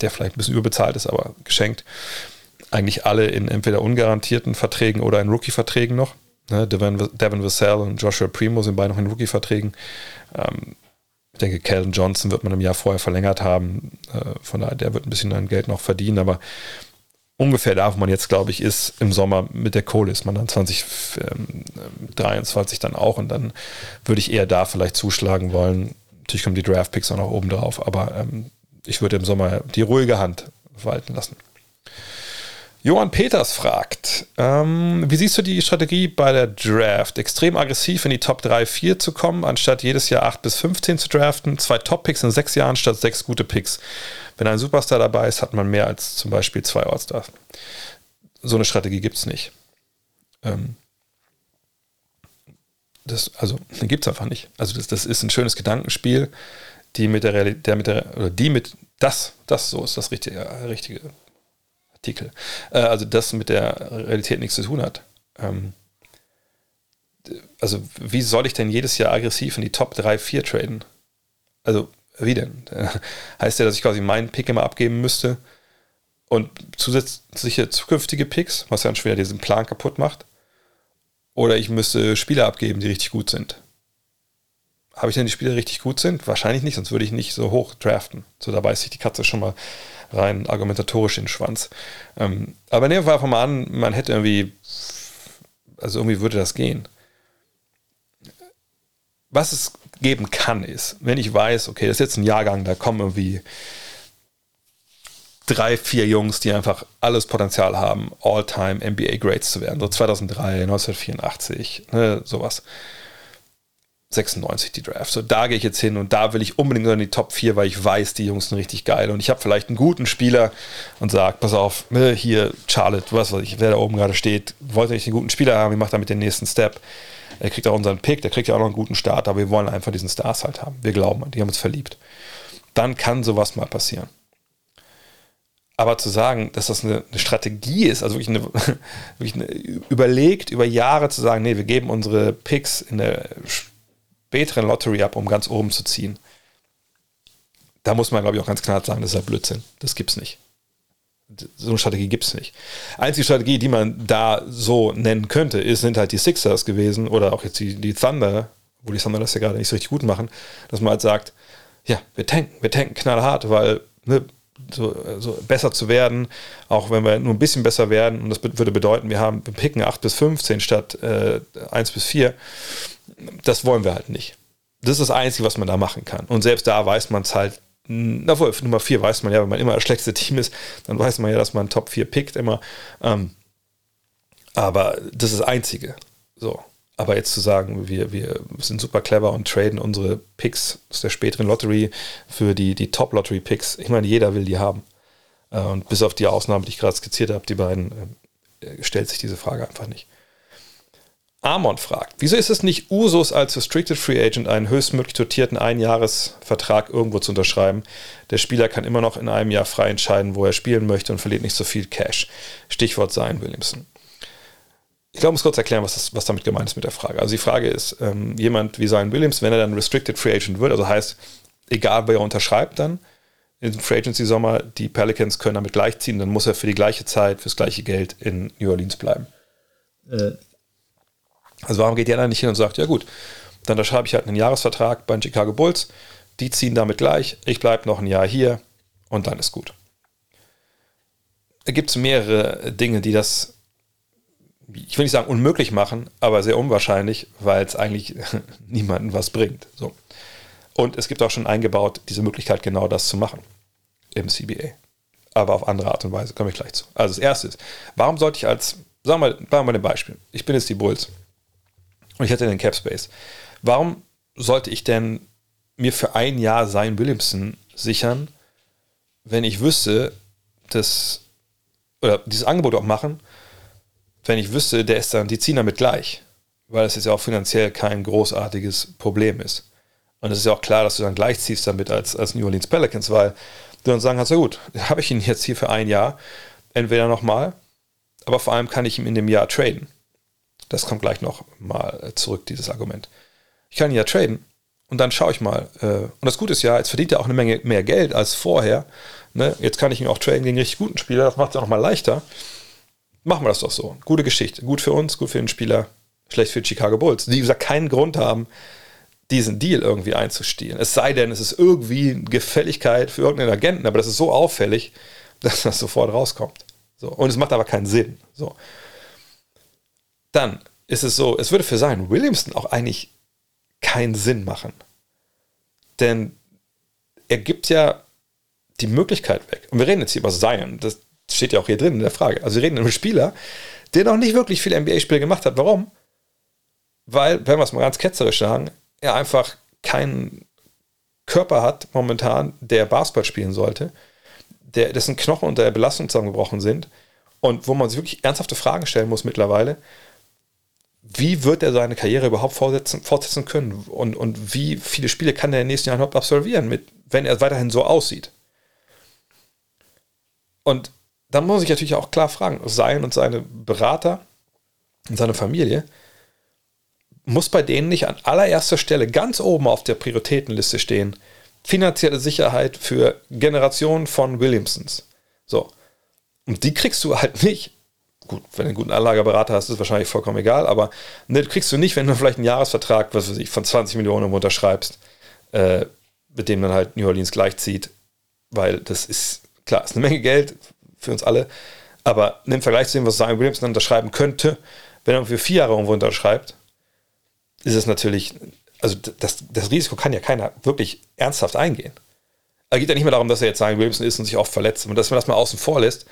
Speaker 1: der vielleicht ein bisschen überbezahlt ist, aber geschenkt, eigentlich alle in entweder ungarantierten Verträgen oder in Rookie-Verträgen noch. Ne, Devin, Devin Vassell und Joshua Primo sind beide noch in Rookie-Verträgen. Ähm, ich denke, Calvin Johnson wird man im Jahr vorher verlängert haben. Äh, von daher, der wird ein bisschen an Geld noch verdienen, aber ungefähr da, wo man jetzt, glaube ich, ist im Sommer mit der Kohle, ist man dann 2023 ähm, dann auch und dann würde ich eher da vielleicht zuschlagen wollen. Natürlich kommen die Draft-Picks auch noch oben drauf, aber ähm, ich würde im Sommer die ruhige Hand walten lassen. Johann Peters fragt, ähm, wie siehst du die Strategie bei der Draft? Extrem aggressiv in die Top 3, 4 zu kommen, anstatt jedes Jahr 8 bis 15 zu draften, zwei Top-Picks in sechs Jahren statt sechs gute Picks. Wenn ein Superstar dabei ist, hat man mehr als zum Beispiel zwei Allstars. So eine Strategie gibt es nicht. Ähm, das, also, gibt es einfach nicht. Also, das, das ist ein schönes Gedankenspiel, die mit der Realität, der mit der, oder die mit, das, das, so ist das richtige, richtige Artikel. Äh, also das mit der Realität nichts zu tun hat. Ähm, also wie soll ich denn jedes Jahr aggressiv in die Top 3, 4 traden? Also wie denn? heißt ja, dass ich quasi meinen Pick immer abgeben müsste und zusätzliche zukünftige Picks, was dann schwer diesen Plan kaputt macht. Oder ich müsste Spieler abgeben, die richtig gut sind. Habe ich denn die Spieler richtig gut sind? Wahrscheinlich nicht, sonst würde ich nicht so hoch draften. So, da beißt sich die Katze schon mal rein argumentatorisch in den Schwanz. Ähm, aber nehmen wir einfach mal an, man hätte irgendwie, also irgendwie würde das gehen. Was es geben kann, ist, wenn ich weiß, okay, das ist jetzt ein Jahrgang, da kommen irgendwie drei, vier Jungs, die einfach alles Potenzial haben, All-Time NBA Grades zu werden, so 2003, 1984, ne, sowas. 96 die Draft. So, da gehe ich jetzt hin und da will ich unbedingt in die Top 4, weil ich weiß, die Jungs sind richtig geil. Und ich habe vielleicht einen guten Spieler und sage, pass auf, ne, hier, Charlotte, was weiß ich, wer da oben gerade steht, wollte nicht einen guten Spieler haben, ich mache damit den nächsten Step. Er kriegt auch unseren Pick, der kriegt ja auch noch einen guten Start, aber wir wollen einfach diesen Stars halt haben. Wir glauben an, die haben uns verliebt. Dann kann sowas mal passieren. Aber zu sagen, dass das eine, eine Strategie ist, also wirklich, eine, wirklich eine, überlegt über Jahre zu sagen, nee, wir geben unsere Picks in der späteren Lottery ab, um ganz oben zu ziehen. Da muss man, glaube ich, auch ganz klar sagen, das ist ja Blödsinn. Das gibt es nicht. So eine Strategie gibt es nicht. Einzige Strategie, die man da so nennen könnte, ist, sind halt die Sixers gewesen oder auch jetzt die, die Thunder, wo die Thunder das ja gerade nicht so richtig gut machen, dass man halt sagt, ja, wir tanken, wir tanken knallhart, weil ne, so, so, besser zu werden, auch wenn wir nur ein bisschen besser werden, und das würde bedeuten, wir haben wir picken 8 bis 15 statt äh, 1 bis 4, das wollen wir halt nicht. Das ist das Einzige, was man da machen kann. Und selbst da weiß man es halt, na wohl, Nummer 4 weiß man ja, wenn man immer das schlechteste Team ist, dann weiß man ja, dass man Top 4 pickt immer. Ähm, aber das ist das Einzige. So. Aber jetzt zu sagen, wir, wir sind super clever und traden unsere Picks aus der späteren Lottery für die, die Top-Lottery-Picks, ich meine, jeder will die haben. Äh, und bis auf die Ausnahme, die ich gerade skizziert habe, die beiden, äh, stellt sich diese Frage einfach nicht. Amon fragt, wieso ist es nicht Usus als Restricted Free Agent einen höchstmöglich dotierten Einjahresvertrag irgendwo zu unterschreiben? Der Spieler kann immer noch in einem Jahr frei entscheiden, wo er spielen möchte und verliert nicht so viel Cash. Stichwort Zion Williamson. Ich glaube, ich muss kurz erklären, was, das, was damit gemeint ist mit der Frage. Also die Frage ist, ähm, jemand wie Zion Williams, wenn er dann Restricted Free Agent wird, also heißt, egal wer unterschreibt dann, in Free Agency Sommer, die Pelicans können damit gleichziehen, dann muss er für die gleiche Zeit, fürs gleiche Geld in New Orleans bleiben. Äh, also warum geht dann nicht hin und sagt, ja gut, dann schreibe ich halt einen Jahresvertrag bei den Chicago Bulls. Die ziehen damit gleich. Ich bleibe noch ein Jahr hier und dann ist gut. Da gibt es mehrere Dinge, die das, ich will nicht sagen unmöglich machen, aber sehr unwahrscheinlich, weil es eigentlich niemandem was bringt. So. Und es gibt auch schon eingebaut diese Möglichkeit, genau das zu machen im CBA. Aber auf andere Art und Weise komme ich gleich zu. Also das erste ist, warum sollte ich als, sagen wir mal ein Beispiel. Ich bin jetzt die Bulls und ich hätte den Cap Space. Warum sollte ich denn mir für ein Jahr Zion Williamson sichern, wenn ich wüsste, dass, oder dieses Angebot auch machen, wenn ich wüsste, der ist dann, die ziehen damit gleich, weil es jetzt ja auch finanziell kein großartiges Problem ist. Und es ist ja auch klar, dass du dann gleich ziehst damit als, als New Orleans Pelicans, weil du dann sagen kannst, na gut, habe ich ihn jetzt hier für ein Jahr, entweder nochmal, aber vor allem kann ich ihn in dem Jahr traden. Das kommt gleich noch mal zurück, dieses Argument. Ich kann ihn ja traden und dann schaue ich mal. Äh, und das Gute ist ja, jetzt verdient er auch eine Menge mehr Geld als vorher. Ne? Jetzt kann ich ihn auch traden gegen richtig guten Spieler, das macht es ja nochmal leichter. Machen wir das doch so. Gute Geschichte. Gut für uns, gut für den Spieler, schlecht für die Chicago Bulls, die, gesagt, keinen Grund haben, diesen Deal irgendwie einzustehlen. Es sei denn, es ist irgendwie Gefälligkeit für irgendeinen Agenten, aber das ist so auffällig, dass das sofort rauskommt. So. Und es macht aber keinen Sinn. So. Dann ist es so, es würde für Zion Williamson auch eigentlich keinen Sinn machen. Denn er gibt ja die Möglichkeit weg. Und wir reden jetzt hier über Zion. Das steht ja auch hier drin in der Frage. Also wir reden über einen Spieler, der noch nicht wirklich viele NBA-Spiele gemacht hat. Warum? Weil, wenn wir es mal ganz ketzerisch sagen, er einfach keinen Körper hat momentan, der Basketball spielen sollte, der, dessen Knochen unter der Belastung zusammengebrochen sind und wo man sich wirklich ernsthafte Fragen stellen muss mittlerweile, wie wird er seine Karriere überhaupt fortsetzen, fortsetzen können und, und wie viele Spiele kann er in den nächsten Jahren überhaupt absolvieren, mit, wenn er weiterhin so aussieht. Und dann muss ich natürlich auch klar fragen, sein und seine Berater und seine Familie, muss bei denen nicht an allererster Stelle ganz oben auf der Prioritätenliste stehen, finanzielle Sicherheit für Generationen von Williamsons. So. Und die kriegst du halt nicht. Gut, wenn du einen guten Anlageberater hast, ist es wahrscheinlich vollkommen egal, aber ne, kriegst du nicht, wenn du vielleicht einen Jahresvertrag, was weiß ich, von 20 Millionen unterschreibst, äh, mit dem dann halt New Orleans gleichzieht, weil das ist, klar, ist eine Menge Geld für uns alle, aber im Vergleich zu dem, was Zion Williamson unterschreiben könnte, wenn er für vier Jahre irgendwo unterschreibt, ist es natürlich, also das, das Risiko kann ja keiner wirklich ernsthaft eingehen. Es geht ja nicht mehr darum, dass er jetzt sagen Williamson ist und sich oft verletzt. Und dass man das mal außen vor lässt,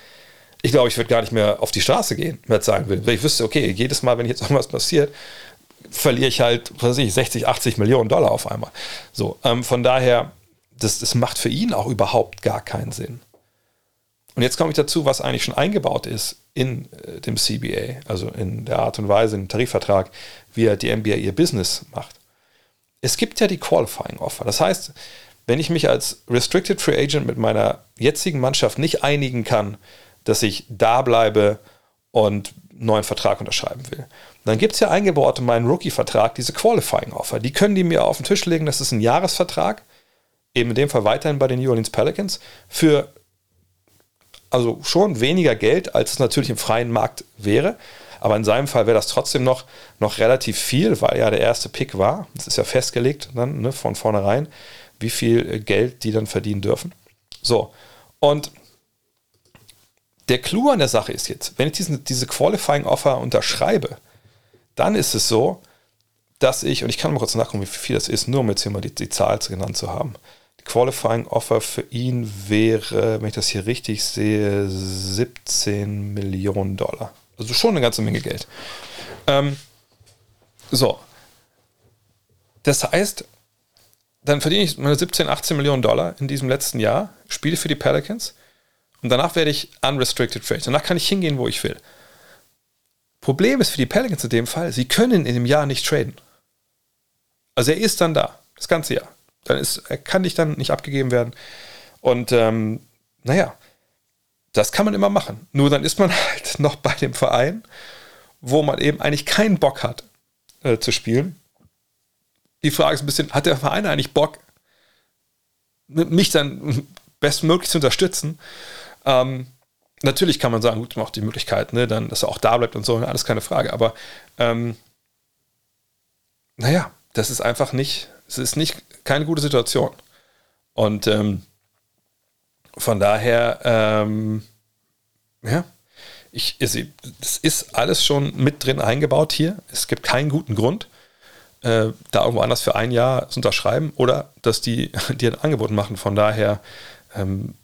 Speaker 1: ich glaube, ich würde gar nicht mehr auf die Straße gehen, wenn ich sagen will. Weil ich wüsste, okay, jedes Mal, wenn jetzt irgendwas passiert, verliere ich halt, was weiß ich, 60, 80 Millionen Dollar auf einmal. So, ähm, von daher, das, das macht für ihn auch überhaupt gar keinen Sinn. Und jetzt komme ich dazu, was eigentlich schon eingebaut ist in äh, dem CBA, also in der Art und Weise, im Tarifvertrag, wie die NBA ihr Business macht. Es gibt ja die Qualifying Offer. Das heißt, wenn ich mich als Restricted Free Agent mit meiner jetzigen Mannschaft nicht einigen kann, dass ich da bleibe und einen neuen Vertrag unterschreiben will, dann gibt es ja eingebaut in meinen Rookie-Vertrag diese Qualifying Offer. Die können die mir auf den Tisch legen. Das ist ein Jahresvertrag, eben in dem Fall weiterhin bei den New Orleans Pelicans, für also schon weniger Geld, als es natürlich im freien Markt wäre. Aber in seinem Fall wäre das trotzdem noch, noch relativ viel, weil ja der erste Pick war. Das ist ja festgelegt dann ne, von vornherein, wie viel Geld die dann verdienen dürfen. So, und der Clou an der Sache ist jetzt, wenn ich diesen, diese Qualifying Offer unterschreibe, dann ist es so, dass ich, und ich kann mal kurz nachgucken, wie viel das ist, nur um jetzt hier mal die, die Zahl genannt zu haben. Qualifying Offer für ihn wäre, wenn ich das hier richtig sehe, 17 Millionen Dollar. Also schon eine ganze Menge Geld. Ähm, so. Das heißt, dann verdiene ich meine 17, 18 Millionen Dollar in diesem letzten Jahr, spiele für die Pelicans und danach werde ich unrestricted free. Danach kann ich hingehen, wo ich will. Problem ist für die Pelicans in dem Fall, sie können in dem Jahr nicht traden. Also er ist dann da, das ganze Jahr dann ist, er kann nicht dann nicht abgegeben werden. Und ähm, naja, das kann man immer machen. Nur dann ist man halt noch bei dem Verein, wo man eben eigentlich keinen Bock hat äh, zu spielen. Die Frage ist ein bisschen, hat der Verein eigentlich Bock, mich dann bestmöglich zu unterstützen? Ähm, natürlich kann man sagen, gut, man auch die Möglichkeit, ne, dann, dass er auch da bleibt und so, alles keine Frage. Aber ähm, naja, das ist einfach nicht, es ist nicht keine gute Situation. Und ähm, von daher, ähm, ja, ich, es ist alles schon mit drin eingebaut hier. Es gibt keinen guten Grund, äh, da irgendwo anders für ein Jahr zu unterschreiben oder dass die dir ein Angebot machen. Von daher, ähm,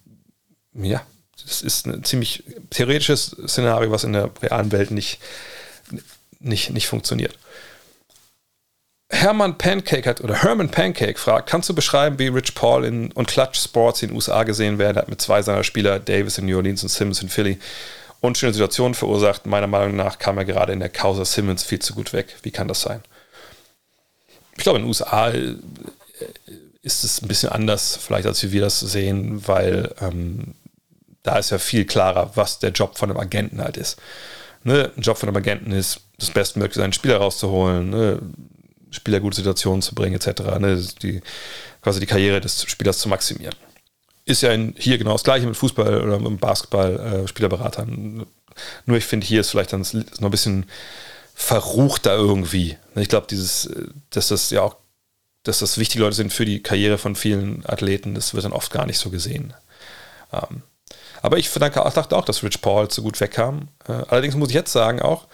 Speaker 1: ja, das ist ein ziemlich theoretisches Szenario, was in der realen Welt nicht, nicht, nicht funktioniert. Hermann Pancake hat, oder Herman Pancake fragt, kannst du beschreiben, wie Rich Paul in, und Clutch Sports in den USA gesehen werden? Er hat mit zwei seiner Spieler, Davis in New Orleans und Simmons in Philly, unschöne Situationen verursacht. Meiner Meinung nach kam er gerade in der Causa Simmons viel zu gut weg. Wie kann das sein? Ich glaube, in den USA äh, ist es ein bisschen anders, vielleicht als wie wir das sehen, weil ähm, da ist ja viel klarer, was der Job von einem Agenten halt ist. Ne? Ein Job von einem Agenten ist, das Bestmögliche seinen Spieler rauszuholen, ne? Spieler gute Situationen zu bringen, etc. Ne? Die, quasi die Karriere des Spielers zu maximieren. Ist ja in, hier genau das gleiche mit Fußball oder mit Basketball, äh, Spielerberatern. Nur ich finde, hier ist vielleicht dann noch ein bisschen verruchter irgendwie. Ich glaube, dieses, dass das ja auch, dass das wichtige Leute sind für die Karriere von vielen Athleten, das wird dann oft gar nicht so gesehen. Ähm, aber ich dachte auch, dass Rich Paul so gut wegkam. Äh, allerdings muss ich jetzt sagen auch,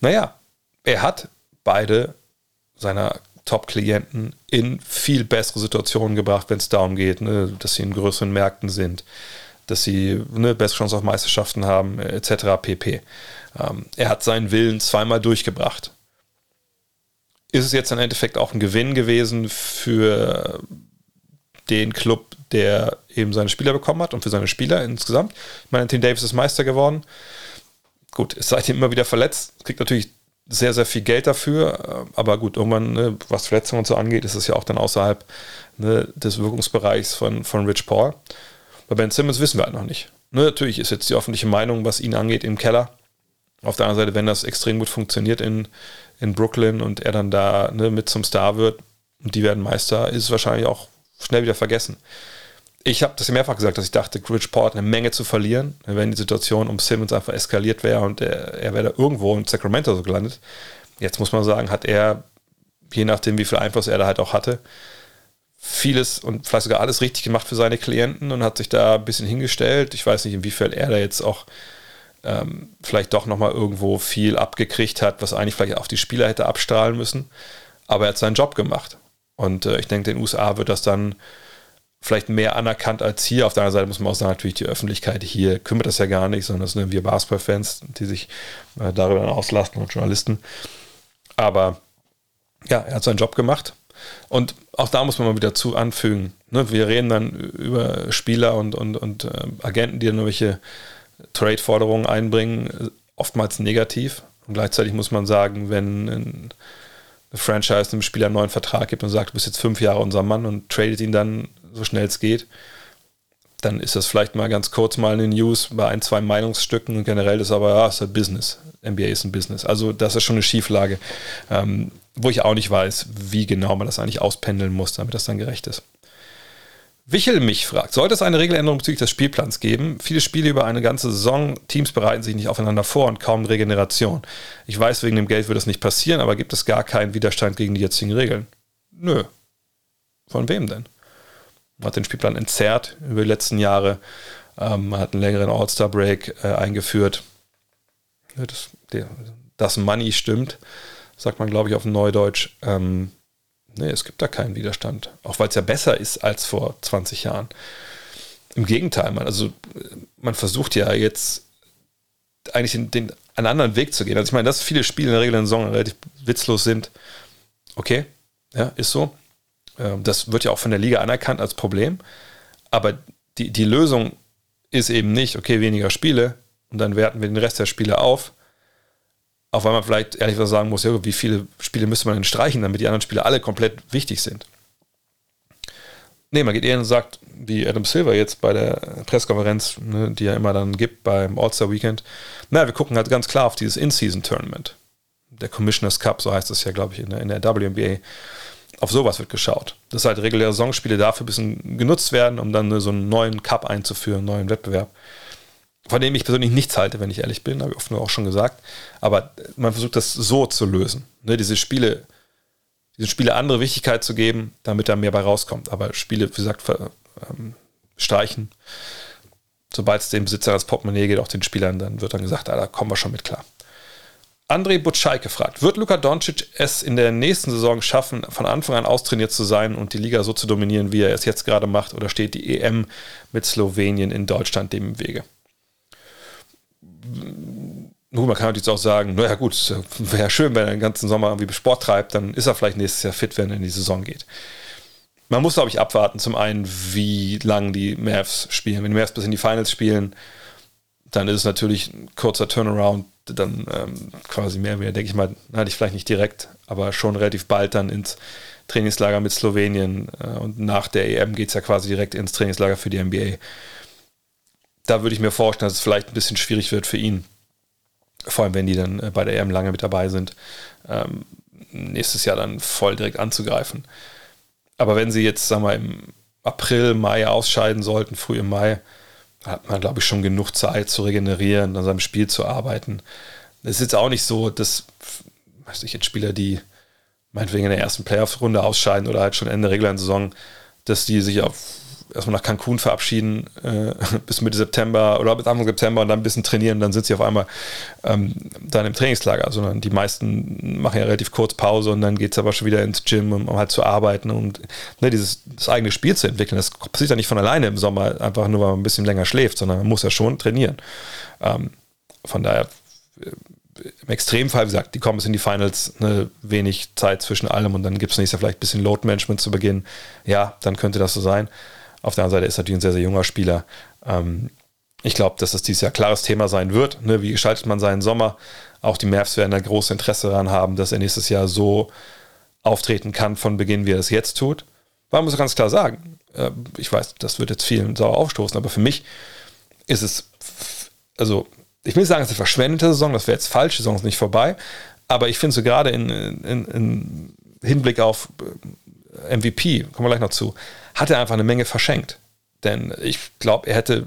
Speaker 1: naja, er hat beide seiner Top-Klienten in viel bessere Situationen gebracht, wenn es darum geht, ne, dass sie in größeren Märkten sind, dass sie eine bessere Chance auf Meisterschaften haben, etc. pp. Ähm, er hat seinen Willen zweimal durchgebracht. Ist es jetzt im Endeffekt auch ein Gewinn gewesen für den Club, der eben seine Spieler bekommen hat und für seine Spieler insgesamt? Ich meine, Tim Davis ist Meister geworden. Gut, ist seitdem immer wieder verletzt, kriegt natürlich sehr, sehr viel Geld dafür. Aber gut, irgendwann, ne, was Verletzungen und so angeht, ist es ja auch dann außerhalb ne, des Wirkungsbereichs von, von Rich Paul. Bei Ben Simmons wissen wir halt noch nicht. Ne, natürlich ist jetzt die öffentliche Meinung, was ihn angeht, im Keller. Auf der anderen Seite, wenn das extrem gut funktioniert in, in Brooklyn und er dann da ne, mit zum Star wird und die werden Meister, ist es wahrscheinlich auch schnell wieder vergessen ich habe das ja mehrfach gesagt, dass ich dachte, hat eine Menge zu verlieren, wenn die Situation um Simmons einfach eskaliert wäre und er, er wäre da irgendwo in Sacramento so gelandet. Jetzt muss man sagen, hat er, je nachdem, wie viel Einfluss er da halt auch hatte, vieles und vielleicht sogar alles richtig gemacht für seine Klienten und hat sich da ein bisschen hingestellt. Ich weiß nicht, inwiefern er da jetzt auch ähm, vielleicht doch nochmal irgendwo viel abgekriegt hat, was eigentlich vielleicht auf die Spieler hätte abstrahlen müssen. Aber er hat seinen Job gemacht. Und äh, ich denke, in den USA wird das dann vielleicht mehr anerkannt als hier. Auf der anderen Seite muss man auch sagen, natürlich die Öffentlichkeit hier kümmert das ja gar nicht, sondern es sind wir Basketball-Fans, die sich äh, darüber dann auslasten und Journalisten. Aber ja, er hat seinen Job gemacht. Und auch da muss man mal wieder zu anfügen. Ne? Wir reden dann über Spieler und, und, und äh, Agenten, die dann irgendwelche Trade-Forderungen einbringen, oftmals negativ. Und gleichzeitig muss man sagen, wenn ein, eine Franchise einem Spieler einen neuen Vertrag gibt und sagt, du bist jetzt fünf Jahre unser Mann und tradet ihn dann so schnell es geht, dann ist das vielleicht mal ganz kurz mal eine News bei ein, zwei Meinungsstücken und generell ist aber, ja, ist ein Business. NBA ist ein Business. Also das ist schon eine Schieflage, ähm, wo ich auch nicht weiß, wie genau man das eigentlich auspendeln muss, damit das dann gerecht ist. Wichel mich fragt, sollte es eine Regeländerung bezüglich des Spielplans geben? Viele Spiele über eine ganze Saison, Teams bereiten sich nicht aufeinander vor und kaum Regeneration. Ich weiß, wegen dem Geld wird das nicht passieren, aber gibt es gar keinen Widerstand gegen die jetzigen Regeln? Nö. Von wem denn? Man hat den Spielplan entzerrt über die letzten Jahre. Ähm, man hat einen längeren All-Star-Break äh, eingeführt. Das, das Money stimmt, sagt man, glaube ich, auf Neudeutsch. Ähm, nee, es gibt da keinen Widerstand. Auch weil es ja besser ist als vor 20 Jahren. Im Gegenteil, man, also, man versucht ja jetzt eigentlich den, den, einen anderen Weg zu gehen. Also ich meine, dass viele Spiele in der Regel in Saison relativ witzlos sind. Okay, ja, ist so. Ähm, das wird ja auch von der Liga anerkannt als Problem. Aber die, die Lösung ist eben nicht, okay, weniger Spiele und dann werten wir den Rest der Spiele auf. Auch weil man vielleicht ehrlich gesagt sagen muss, ja, wie viele Spiele müsste man denn streichen, damit die anderen Spiele alle komplett wichtig sind. Nee, man geht eher und sagt, wie Adam Silver jetzt bei der Pressekonferenz, ne, die er immer dann gibt beim All-Star Weekend, naja, wir gucken halt ganz klar auf dieses In-Season-Tournament. Der Commissioners Cup, so heißt das ja, glaube ich, in der, in der WNBA auf sowas wird geschaut. Dass halt reguläre Saisonspiele dafür ein bisschen genutzt werden, um dann so einen neuen Cup einzuführen, einen neuen Wettbewerb. Von dem ich persönlich nichts halte, wenn ich ehrlich bin, habe ich oft nur auch schon gesagt. Aber man versucht das so zu lösen. Ne, diese Spiele diesen Spiele andere Wichtigkeit zu geben, damit da mehr bei rauskommt. Aber Spiele, wie gesagt, ähm, streichen. Sobald es dem Besitzer das Portemonnaie geht, auch den Spielern, dann wird dann gesagt, ah, da kommen wir schon mit klar. André Butscheik fragt, wird Luka Doncic es in der nächsten Saison schaffen, von Anfang an austrainiert zu sein und die Liga so zu dominieren, wie er es jetzt gerade macht, oder steht die EM mit Slowenien in Deutschland dem im Wege? Nun, man kann natürlich auch sagen, naja gut, wäre schön, wenn er den ganzen Sommer irgendwie Sport treibt, dann ist er vielleicht nächstes Jahr fit, wenn er in die Saison geht. Man muss, glaube ich, abwarten, zum einen, wie lang die Mavs spielen. Wenn die Mavs bis in die Finals spielen, dann ist es natürlich ein kurzer Turnaround, dann ähm, quasi mehr, mehr, denke ich mal, hatte ich vielleicht nicht direkt, aber schon relativ bald dann ins Trainingslager mit Slowenien äh, und nach der EM geht es ja quasi direkt ins Trainingslager für die NBA. Da würde ich mir vorstellen, dass es vielleicht ein bisschen schwierig wird für ihn, vor allem wenn die dann äh, bei der EM lange mit dabei sind, ähm, nächstes Jahr dann voll direkt anzugreifen. Aber wenn sie jetzt, sagen wir, im April, Mai ausscheiden sollten, früh im Mai, hat man, glaube ich, schon genug Zeit zu regenerieren, an seinem Spiel zu arbeiten. Es ist jetzt auch nicht so, dass, weiß ich, jetzt Spieler, die meinetwegen in der ersten Playoff-Runde ausscheiden oder halt schon Ende regulären Saison, dass die sich auf erstmal nach Cancun verabschieden äh, bis Mitte September oder bis Anfang September und dann ein bisschen trainieren, dann sind sie auf einmal ähm, dann im Trainingslager, sondern die meisten machen ja relativ kurz Pause und dann geht es aber schon wieder ins Gym, um, um halt zu arbeiten und ne, dieses das eigene Spiel zu entwickeln. Das passiert ja nicht von alleine im Sommer, einfach nur, weil man ein bisschen länger schläft, sondern man muss ja schon trainieren. Ähm, von daher äh, im Extremfall, wie gesagt, die kommen bis in die Finals, ne, wenig Zeit zwischen allem und dann gibt es nächstes Jahr vielleicht ein bisschen Load-Management zu Beginn. Ja, dann könnte das so sein. Auf der anderen Seite ist natürlich ein sehr, sehr junger Spieler. Ähm, ich glaube, dass das dieses Jahr klares Thema sein wird. Ne? Wie gestaltet man seinen Sommer? Auch die Mavs werden ein großes Interesse daran haben, dass er nächstes Jahr so auftreten kann von Beginn, wie er es jetzt tut. Man muss ganz klar sagen, äh, ich weiß, das wird jetzt vielen sauer aufstoßen, aber für mich ist es, also ich will nicht sagen, es ist eine verschwendete Saison, das wäre jetzt falsch, die Saison ist nicht vorbei, aber ich finde so gerade in, in, in Hinblick auf äh, MVP, kommen wir gleich noch zu, hat er einfach eine Menge verschenkt. Denn ich glaube, er hätte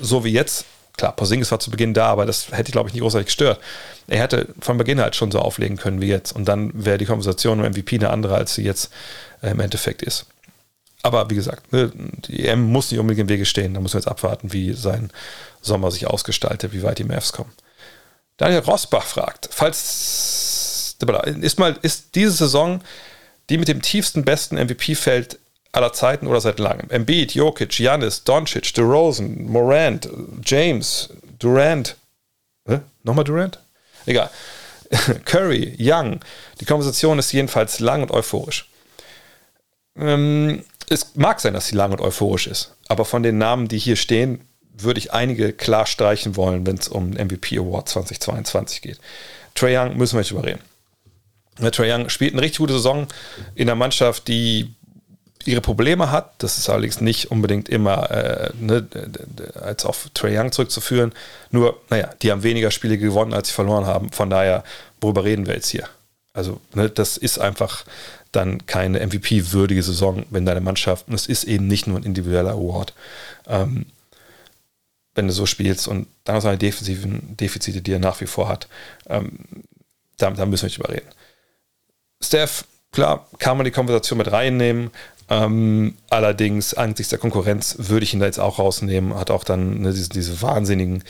Speaker 1: so wie jetzt, klar, Porzingis war zu Beginn da, aber das hätte, glaube ich, nicht großartig gestört. Er hätte von Beginn halt schon so auflegen können wie jetzt. Und dann wäre die Konversation um MVP eine andere, als sie jetzt äh, im Endeffekt ist. Aber wie gesagt, ne, die EM muss nicht unbedingt im Wege stehen. Da muss man jetzt abwarten, wie sein Sommer sich ausgestaltet, wie weit die Mavs kommen. Daniel Rosbach fragt, falls ist mal ist diese Saison die mit dem tiefsten besten MVP-Feld aller Zeiten oder seit langem. Embiid, Jokic, Giannis, Doncic, DeRozan, Morant, James, Durant. Hä? Nochmal Durant? Egal. Curry, Young. Die Konversation ist jedenfalls lang und euphorisch. Ähm, es mag sein, dass sie lang und euphorisch ist, aber von den Namen, die hier stehen, würde ich einige klar streichen wollen, wenn es um MVP Award 2022 geht. Trey Young müssen wir nicht überreden. Trey Young spielt eine richtig gute Saison in einer Mannschaft, die ihre Probleme hat. Das ist allerdings nicht unbedingt immer äh, ne, als auf Trey Young zurückzuführen. Nur, naja, die haben weniger Spiele gewonnen, als sie verloren haben. Von daher, worüber reden wir jetzt hier? Also, ne, das ist einfach dann keine MVP-würdige Saison, wenn deine Mannschaft, und es ist eben nicht nur ein individueller Award, ähm, wenn du so spielst und dann auch seine defensiven Defizite, die er nach wie vor hat, ähm, da, da müssen wir nicht überreden. Steph, klar, kann man die Konversation mit reinnehmen. Ähm, allerdings angesichts der Konkurrenz würde ich ihn da jetzt auch rausnehmen. Hat auch dann ne, diese, diese, wahnsinnigen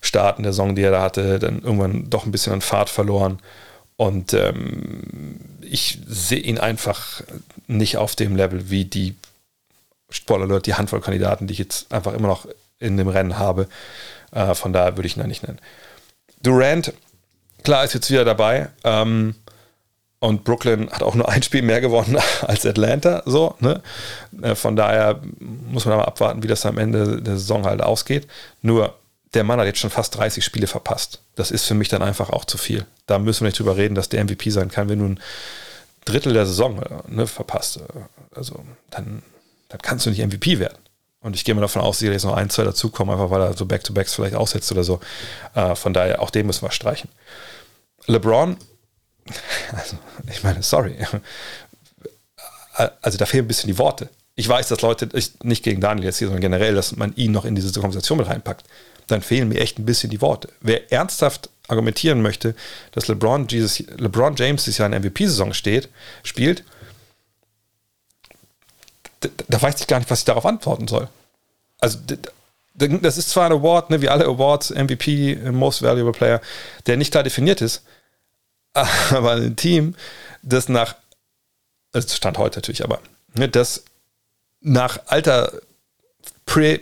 Speaker 1: Starten der Saison, die er da hatte, dann irgendwann doch ein bisschen an Fahrt verloren. Und ähm, ich sehe ihn einfach nicht auf dem Level wie die Spoiler die Handvoll Kandidaten, die ich jetzt einfach immer noch in dem Rennen habe. Äh, von daher würde ich ihn da nicht nennen. Durant, klar, ist jetzt wieder dabei. Ähm, und Brooklyn hat auch nur ein Spiel mehr gewonnen als Atlanta. So, ne? Äh, von daher muss man aber abwarten, wie das am Ende der Saison halt ausgeht. Nur der Mann hat jetzt schon fast 30 Spiele verpasst. Das ist für mich dann einfach auch zu viel. Da müssen wir nicht drüber reden, dass der MVP sein kann, wenn du ein Drittel der Saison äh, ne, verpasst. Also dann, dann kannst du nicht MVP werden. Und ich gehe mal davon aus, dass jetzt noch ein, zwei dazukommen, einfach weil er so Back-to-Backs vielleicht aussetzt oder so. Äh, von daher, auch den müssen wir streichen. LeBron also, ich meine, sorry. Also da fehlen ein bisschen die Worte. Ich weiß, dass Leute, nicht gegen Daniel jetzt hier, sondern generell, dass man ihn noch in diese Konversation mit reinpackt. Dann fehlen mir echt ein bisschen die Worte. Wer ernsthaft argumentieren möchte, dass LeBron, Jesus, LeBron James dieses Jahr in MVP-Saison steht, spielt, da, da, weiß ich gar nicht, was ich darauf antworten soll. Also, das ist zwar ein Award, ne, wie alle Awards, MVP, Most Valuable Player, der nicht klar definiert ist, aber ein Team, das nach, das stand heute natürlich, aber ne, das nach alter Pre,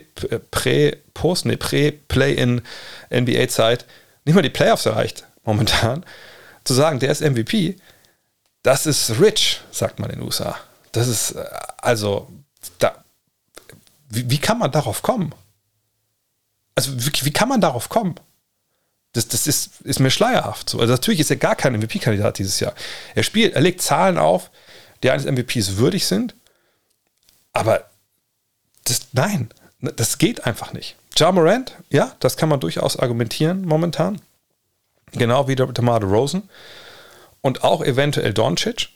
Speaker 1: Pre, Post, nee, Pre-Play-in NBA-Zeit nicht mal die Playoffs erreicht, momentan, zu sagen, der ist MVP, das ist rich, sagt man in den USA. Das ist, äh, also, da, wie, wie kann man darauf kommen? Also, wie, wie kann man darauf kommen? Das, das ist, ist mir schleierhaft. So. Also natürlich ist er gar kein MVP-Kandidat dieses Jahr. Er spielt, er legt Zahlen auf, die eines MVPs würdig sind, aber das, nein, das geht einfach nicht. Ja Morant, ja, das kann man durchaus argumentieren momentan. Genau wie der DeMar Rosen. Und auch eventuell Doncic.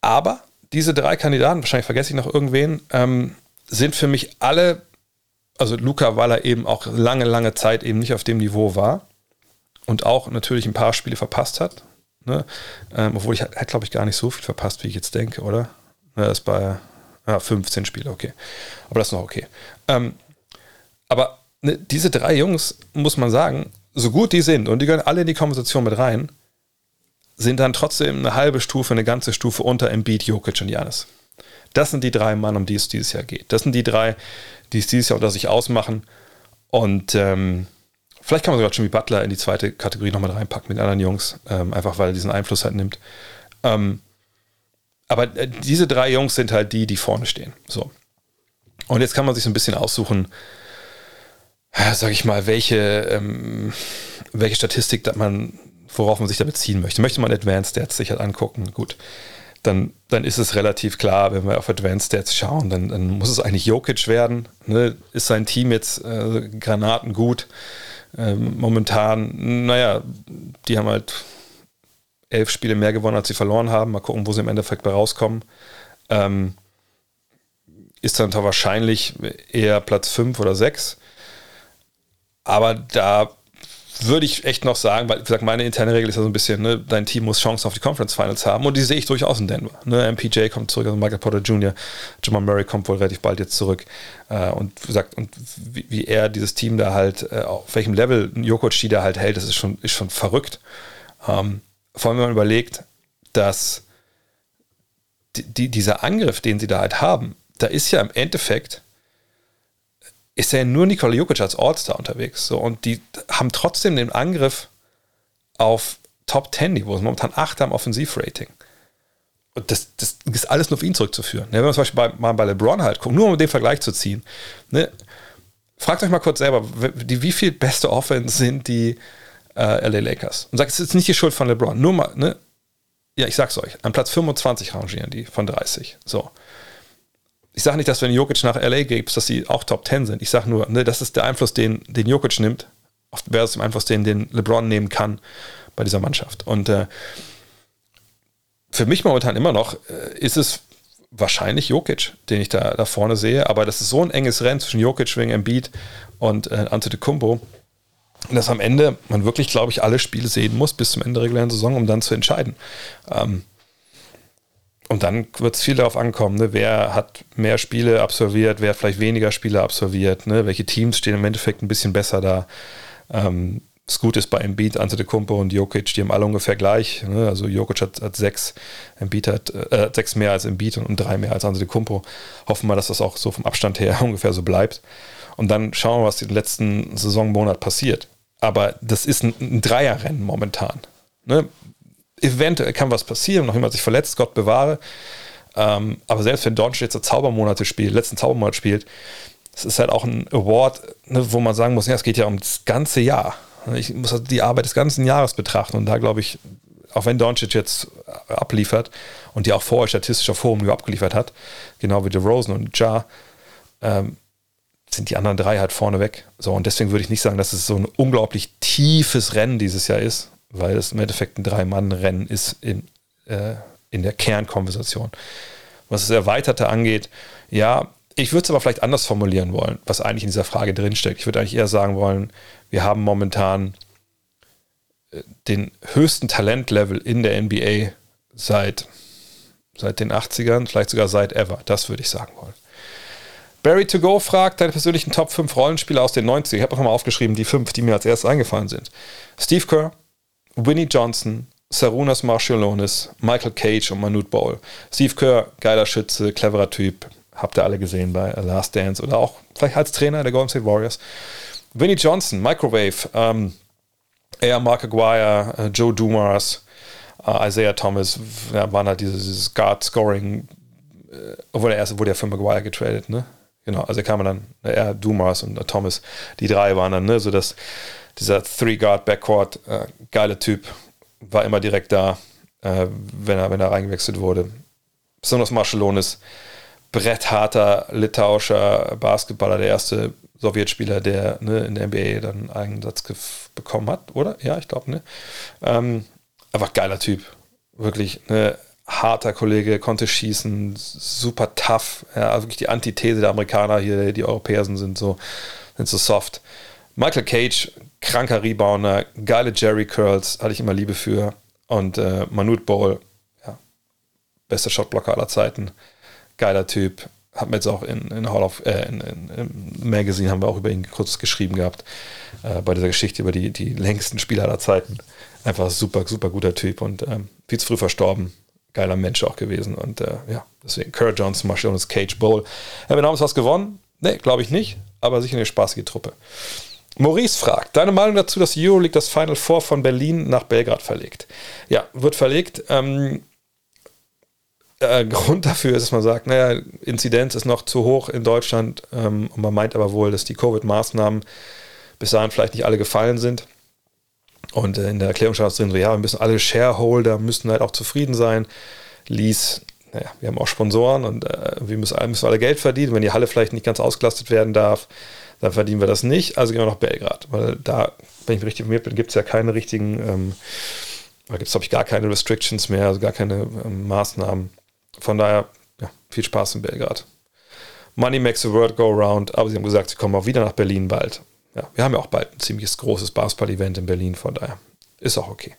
Speaker 1: Aber diese drei Kandidaten, wahrscheinlich vergesse ich noch irgendwen, ähm, sind für mich alle, also Luca, weil er eben auch lange, lange Zeit eben nicht auf dem Niveau war und auch natürlich ein paar Spiele verpasst hat. Ne? Ähm, obwohl ich hat, glaube ich, gar nicht so viel verpasst, wie ich jetzt denke, oder? Ja, das ist bei ja, 15 Spiele, okay. Aber das ist noch okay. Ähm, aber ne, diese drei Jungs, muss man sagen, so gut die sind, und die gehören alle in die Konversation mit rein, sind dann trotzdem eine halbe Stufe, eine ganze Stufe unter Embiid, Jokic und Janis. Das sind die drei Mann, um die es dieses Jahr geht. Das sind die drei, die es dieses Jahr unter sich ausmachen. Und ähm, vielleicht kann man sogar Jimmy Butler in die zweite Kategorie nochmal reinpacken mit anderen Jungs, ähm, einfach weil er diesen Einfluss halt nimmt. Ähm, aber äh, diese drei Jungs sind halt die, die vorne stehen. So. Und jetzt kann man sich so ein bisschen aussuchen, sag ich mal, welche, ähm, welche Statistik dass man, worauf man sich da beziehen möchte. Möchte man Advanced Stats sich halt angucken, gut, dann, dann ist es relativ klar, wenn wir auf Advanced Stats schauen, dann, dann muss es eigentlich Jokic werden. Ne? Ist sein Team jetzt äh, Granaten gut? Ähm, momentan, naja, die haben halt elf Spiele mehr gewonnen, als sie verloren haben. Mal gucken, wo sie im Endeffekt bei rauskommen. Ähm, ist dann wahrscheinlich eher Platz 5 oder 6. Aber da würde ich echt noch sagen, weil wie gesagt, meine interne Regel ist ja so ein bisschen, ne, dein Team muss Chancen auf die Conference Finals haben und die sehe ich durchaus in Denver. Ne, MPJ kommt zurück, also Michael Porter Jr., Jamal Murray kommt wohl relativ bald jetzt zurück äh, und wie gesagt, und wie, wie, er dieses Team da halt, äh, auf welchem Level Jokic die da halt hält, das ist schon, ist schon verrückt. Ähm, vor allem, wenn man überlegt, dass die, die, dieser Angriff, den sie da halt haben, da ist ja im Endeffekt ist ja nur Nikola Jokic als All-Star unterwegs. So, und die haben trotzdem den Angriff auf Top 10 Niveau, momentan 8 am Offensivrating. Und das, das ist alles nur auf ihn zurückzuführen. Ne, wenn man zum Beispiel bei, mal bei LeBron halt guckt, nur um den Vergleich zu ziehen. Ne, fragt euch mal kurz selber, die, wie viel beste Offense sind die äh, LA Lakers? Und sagt, es ist nicht die Schuld von LeBron. Nur mal, ne? Ja, ich sag's euch. An Platz 25 rangieren die von 30. So ich sage nicht, dass wenn Jokic nach LA gibst, dass sie auch Top 10 sind. Ich sage nur, ne, das ist der Einfluss, den, den Jokic nimmt, versus dem Einfluss, den, den LeBron nehmen kann bei dieser Mannschaft. Und äh, für mich momentan immer noch äh, ist es wahrscheinlich Jokic, den ich da, da vorne sehe. Aber das ist so ein enges Rennen zwischen Jokic, wegen Embiid und äh, Antetokounmpo, dass am Ende man wirklich, glaube ich, alle Spiele sehen muss bis zum Ende der regulären Saison, um dann zu entscheiden. Ähm, und dann wird es viel darauf ankommen, ne? wer hat mehr Spiele absolviert, wer vielleicht weniger Spiele absolviert, ne? welche Teams stehen im Endeffekt ein bisschen besser da. Ähm, das Gute ist bei Embiid, Antetokounmpo und Jokic, die haben alle ungefähr gleich. Ne? Also Jokic hat, hat, sechs, Embiid hat äh, sechs mehr als Embiid und, und drei mehr als Antetokounmpo. Hoffen wir, dass das auch so vom Abstand her ungefähr so bleibt. Und dann schauen wir, was den letzten Saisonmonat passiert. Aber das ist ein, ein Dreierrennen momentan. Ne? Eventuell kann was passieren, noch jemand sich verletzt, Gott bewahre. Ähm, aber selbst wenn Doncic jetzt Zaubermonate spielt, letzten Zaubermonat spielt, es ist halt auch ein Award, ne, wo man sagen muss, ja, es geht ja um das ganze Jahr. Ich muss also die Arbeit des ganzen Jahres betrachten und da glaube ich, auch wenn Doncic jetzt abliefert und die auch vorher statistisch auf hohem Niveau abgeliefert hat, genau wie DeRozan und Ja, ähm, sind die anderen drei halt vorne weg. So, und deswegen würde ich nicht sagen, dass es so ein unglaublich tiefes Rennen dieses Jahr ist, weil es im Endeffekt ein Drei-Mann-Rennen ist in, äh, in der Kernkonversation. Was das Erweiterte angeht, ja, ich würde es aber vielleicht anders formulieren wollen, was eigentlich in dieser Frage drinsteckt. Ich würde eigentlich eher sagen wollen, wir haben momentan den höchsten Talentlevel in der NBA seit, seit den 80ern, vielleicht sogar seit ever. Das würde ich sagen wollen. Barry to go fragt deine persönlichen Top 5 Rollenspieler aus den 90ern. Ich habe einfach mal aufgeschrieben, die fünf, die mir als erstes eingefallen sind. Steve Kerr, Winnie Johnson, Sarunas Marcialonis, Michael Cage und Manute Bowl. Steve Kerr, geiler Schütze, cleverer Typ. Habt ihr alle gesehen bei Last Dance oder auch vielleicht als Trainer der Golden State Warriors. Winnie Johnson, Microwave, ähm, er, Mark Aguirre, äh, Joe Dumas, äh, Isaiah Thomas, ja, waren halt dieses, dieses Guard-Scoring, äh, obwohl er erst wurde ja für Maguire getradet, ne? Genau, also kam dann, er, Dumas und Thomas, die drei waren dann, ne, so dass dieser Three-Guard-Backcourt, äh, geile Typ, war immer direkt da, äh, wenn, er, wenn er reingewechselt wurde. Besonders Marcelonis, brettharter litauischer Basketballer, der erste Sowjetspieler, der ne, in der NBA dann einen Einsatz bekommen hat, oder? Ja, ich glaube, ne? Ähm, einfach geiler Typ. Wirklich, ne? harter Kollege, konnte schießen, super tough. Ja, also wirklich die Antithese der Amerikaner hier, die Europäer sind so, sind so soft. Michael Cage, kranker Rebounder, geile Jerry Curls, hatte ich immer Liebe für. Und äh, Manute Bowl, ja, bester Shotblocker aller Zeiten, geiler Typ. Haben wir jetzt auch in, in Hall of, äh, in, in, Magazine haben wir auch über ihn kurz geschrieben gehabt, äh, bei dieser Geschichte über die, die längsten Spieler aller Zeiten. Einfach super, super guter Typ und ähm, viel zu früh verstorben geiler Mensch auch gewesen. Und äh, ja, deswegen Kurt Johnson, Marcellus Cage Bowl. Haben wir damals was gewonnen? Nee, glaube ich nicht, aber sicher eine spaßige Truppe. Maurice fragt, deine Meinung dazu, dass Euroleague das Final Four von Berlin nach Belgrad verlegt? Ja, wird verlegt. Ähm, äh, Grund dafür ist, dass man sagt, naja, Inzidenz ist noch zu hoch in Deutschland ähm, und man meint aber wohl, dass die Covid-Maßnahmen bis dahin vielleicht nicht alle gefallen sind. Und äh, in der Erklärung stand drin, so, ja, wir müssen alle Shareholder müssen halt auch zufrieden sein. Lease, naja, wir haben auch Sponsoren und äh, wir müssen, müssen alle Geld verdienen. Wenn die Halle vielleicht nicht ganz ausgelastet werden darf, dann verdienen wir das nicht. Also gehen wir nach Belgrad, weil da, wenn ich richtig informiert bin, gibt es ja keine richtigen, ähm, da gibt es, glaube ich, gar keine Restrictions mehr, also gar keine ähm, Maßnahmen. Von daher, ja, viel Spaß in Belgrad. Money makes the world go round, aber sie haben gesagt, sie kommen auch wieder nach Berlin bald ja, wir haben ja auch bald ein ziemlich großes Basketball-Event in Berlin, von daher ist auch okay.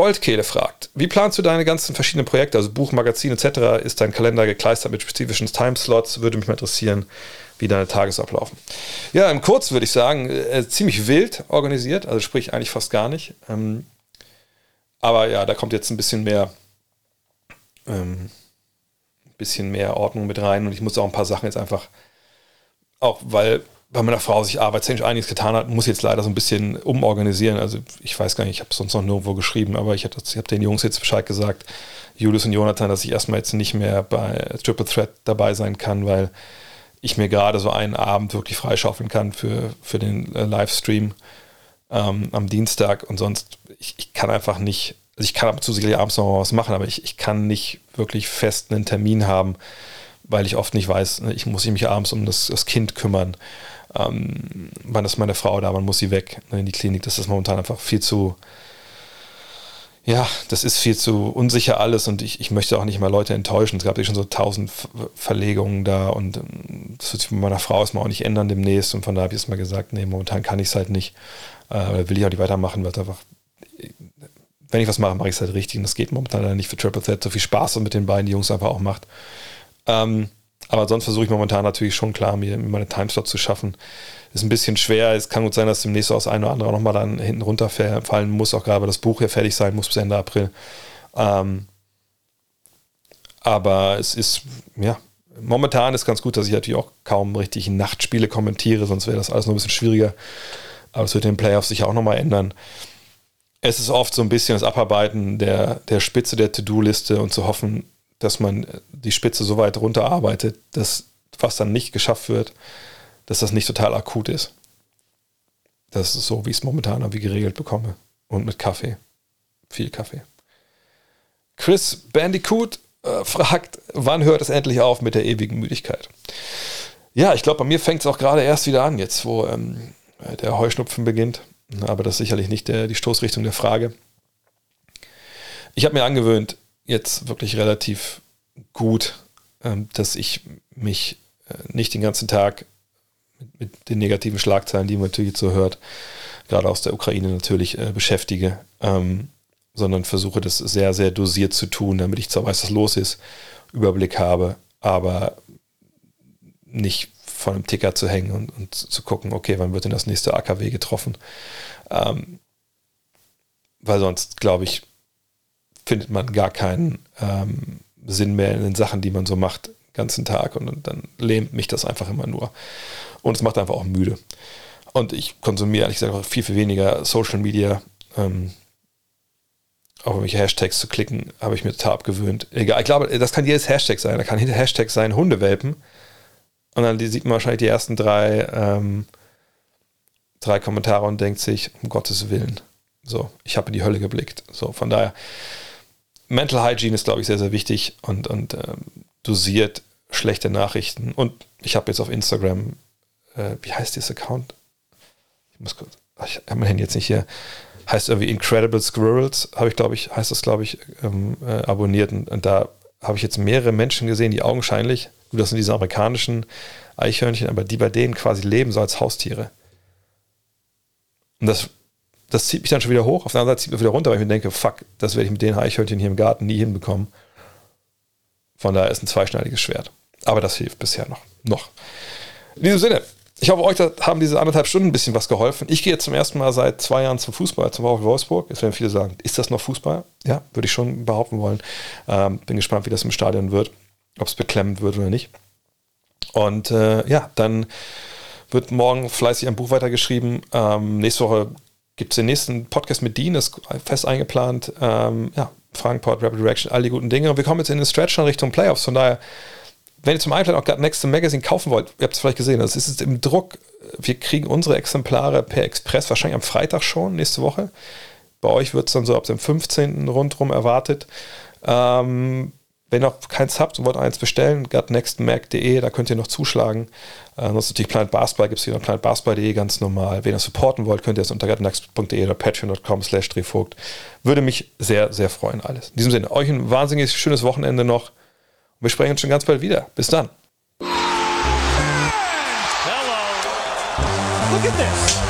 Speaker 1: Goldkehle fragt, wie planst du deine ganzen verschiedenen Projekte, also Buch, Magazin etc., ist dein Kalender gekleistert mit spezifischen Timeslots? Würde mich mal interessieren, wie deine Tagesablaufen. Ja, im Kurz würde ich sagen, äh, ziemlich wild organisiert, also sprich eigentlich fast gar nicht. Ähm, aber ja, da kommt jetzt ein bisschen mehr, ähm, bisschen mehr Ordnung mit rein und ich muss auch ein paar Sachen jetzt einfach, auch weil bei meiner Frau sich arbeitstechnisch einiges getan hat, muss jetzt leider so ein bisschen umorganisieren. Also ich weiß gar nicht, ich habe sonst noch nirgendwo geschrieben, aber ich habe hab den Jungs jetzt Bescheid gesagt, Julius und Jonathan, dass ich erstmal jetzt nicht mehr bei Triple Threat dabei sein kann, weil ich mir gerade so einen Abend wirklich freischaufeln kann für, für den äh, Livestream ähm, am Dienstag und sonst, ich, ich, kann einfach nicht, also ich kann ab und zu sicherlich abends noch was machen, aber ich, ich kann nicht wirklich fest einen Termin haben, weil ich oft nicht weiß, ne, ich muss mich abends um das, das Kind kümmern ähm, wann ist meine Frau da, wann muss sie weg ne, in die Klinik. Das ist momentan einfach viel zu, ja, das ist viel zu unsicher alles und ich, ich möchte auch nicht mal Leute enttäuschen. Es gab ja schon so tausend Verlegungen da und ähm, das wird sich mit meiner Frau erstmal auch nicht ändern demnächst und von daher habe ich erstmal gesagt, nee, momentan kann ich es halt nicht. Äh, will ich auch nicht weitermachen, weil es einfach, wenn ich was mache, mache ich es halt richtig und das geht momentan leider nicht für Triple Threat so viel Spaß und mit den beiden Jungs einfach auch macht. Ähm, aber sonst versuche ich momentan natürlich schon klar, mir meine Timeslots zu schaffen. Ist ein bisschen schwer. Es kann gut sein, dass demnächst auch das eine oder andere nochmal dann hinten runterfallen muss. Auch gerade, das Buch ja fertig sein muss bis Ende April. Ähm, aber es ist, ja, momentan ist ganz gut, dass ich natürlich auch kaum richtig Nachtspiele kommentiere, sonst wäre das alles noch ein bisschen schwieriger. Aber es wird den Playoffs sich auch nochmal ändern. Es ist oft so ein bisschen das Abarbeiten der, der Spitze der To-Do-Liste und zu hoffen, dass man die Spitze so weit runterarbeitet, dass was dann nicht geschafft wird, dass das nicht total akut ist. Das ist so, wie ich es momentan irgendwie geregelt bekomme. Und mit Kaffee. Viel Kaffee. Chris Bandicoot äh, fragt, wann hört es endlich auf mit der ewigen Müdigkeit? Ja, ich glaube, bei mir fängt es auch gerade erst wieder an, jetzt wo ähm, der Heuschnupfen beginnt. Aber das ist sicherlich nicht der, die Stoßrichtung der Frage. Ich habe mir angewöhnt, jetzt wirklich relativ gut, ähm, dass ich mich äh, nicht den ganzen Tag mit, den negativen Schlagzeilen, die man natürlich so hört, gerade aus der Ukraine natürlich äh, beschäftige, ähm, sondern versuche das sehr, sehr dosiert zu tun, damit ich zwar weiß, was los ist, Überblick habe, aber nicht von einem Ticker zu hängen und, und zu gucken, okay, wann wird denn das nächste AKW getroffen? Ähm, weil sonst, glaube ich, findet man gar keinen ähm, Sinn mehr in den Sachen, die man so macht, den ganzen Tag. Und, dann lähmt mich das einfach immer nur. Und es macht einfach auch müde. Und ich konsumiere ehrlich gesagt auch viel, viel weniger Social Media. Ähm, auf irgendwelche Hashtags zu klicken, habe ich mir total abgewöhnt. Egal, ich glaube, das kann jedes Hashtag sein. Da kann hinter Hashtag sein Hundewelpen. Und dann sieht man wahrscheinlich die ersten drei, ähm, drei Kommentare und denkt sich, um Gottes Willen. So, ich habe in die Hölle geblickt. So, von daher, Mental Hygiene ist, glaube ich, sehr, sehr wichtig und, und ähm, dosiert schlechte Nachrichten. Und ich habe jetzt auf Instagram, äh, wie heißt dieses Account? Ich muss kurz, ich habe mein Handy jetzt nicht hier, heißt irgendwie Incredible Squirrels, habe ich, glaube ich, heißt das, glaube ich, ähm, äh, abonniert. Und, und da habe ich jetzt mehrere Menschen gesehen, die augenscheinlich, gut, das sind diese amerikanischen Eichhörnchen, aber die bei denen quasi leben so als Haustiere. Und das, das zieht mich dann schon wieder hoch. Auf der anderen Seite zieht mich wieder runter, weil ich mir denke, fuck, das werde ich mit den Eichhörnchen hier im Garten nie hinbekommen. Von daher ist ein zweischneidiges Schwert. Aber das hilft bisher noch. Noch. In diesem Sinne, ich hoffe, euch haben diese anderthalb Stunden ein bisschen was geholfen. Ich gehe jetzt zum ersten Mal seit zwei Jahren zum Fußball, zum VfL Wolfsburg. Jetzt werden viele sagen, ist das noch Fußball? Ja, würde ich schon behaupten wollen. Ähm, bin gespannt, wie das im Stadion wird, ob es beklemmend wird oder nicht. Und äh, ja, dann wird morgen fleißig ein Buch weitergeschrieben. Ähm, nächste Woche gibt es den nächsten Podcast mit Dean, ist fest eingeplant. Ähm, ja, Fragenport, Rapid Reaction, all die guten Dinge. Und wir kommen jetzt in den Stretch schon Richtung Playoffs. Von daher wenn ihr zum Einplanen auch gerade Next Magazine kaufen wollt, ihr habt es vielleicht gesehen, das ist jetzt im Druck. Wir kriegen unsere Exemplare per Express wahrscheinlich am Freitag schon, nächste Woche. Bei euch wird es dann so ab dem 15. rundherum erwartet. Ähm, wenn ihr noch keins habt und wollt eins bestellen, gutnextmac.de, da könnt ihr noch zuschlagen. Äh, ansonsten natürlich Planet Basketball gibt es hier noch planetbasketball.de ganz normal. Wenn ihr supporten wollt, könnt ihr es unter gutnext.de oder patreon.com slash drehvogt. Würde mich sehr, sehr freuen alles. In diesem Sinne, euch ein wahnsinnig schönes Wochenende noch. Wir sprechen uns schon ganz bald wieder. Bis dann. Hello. Look at this.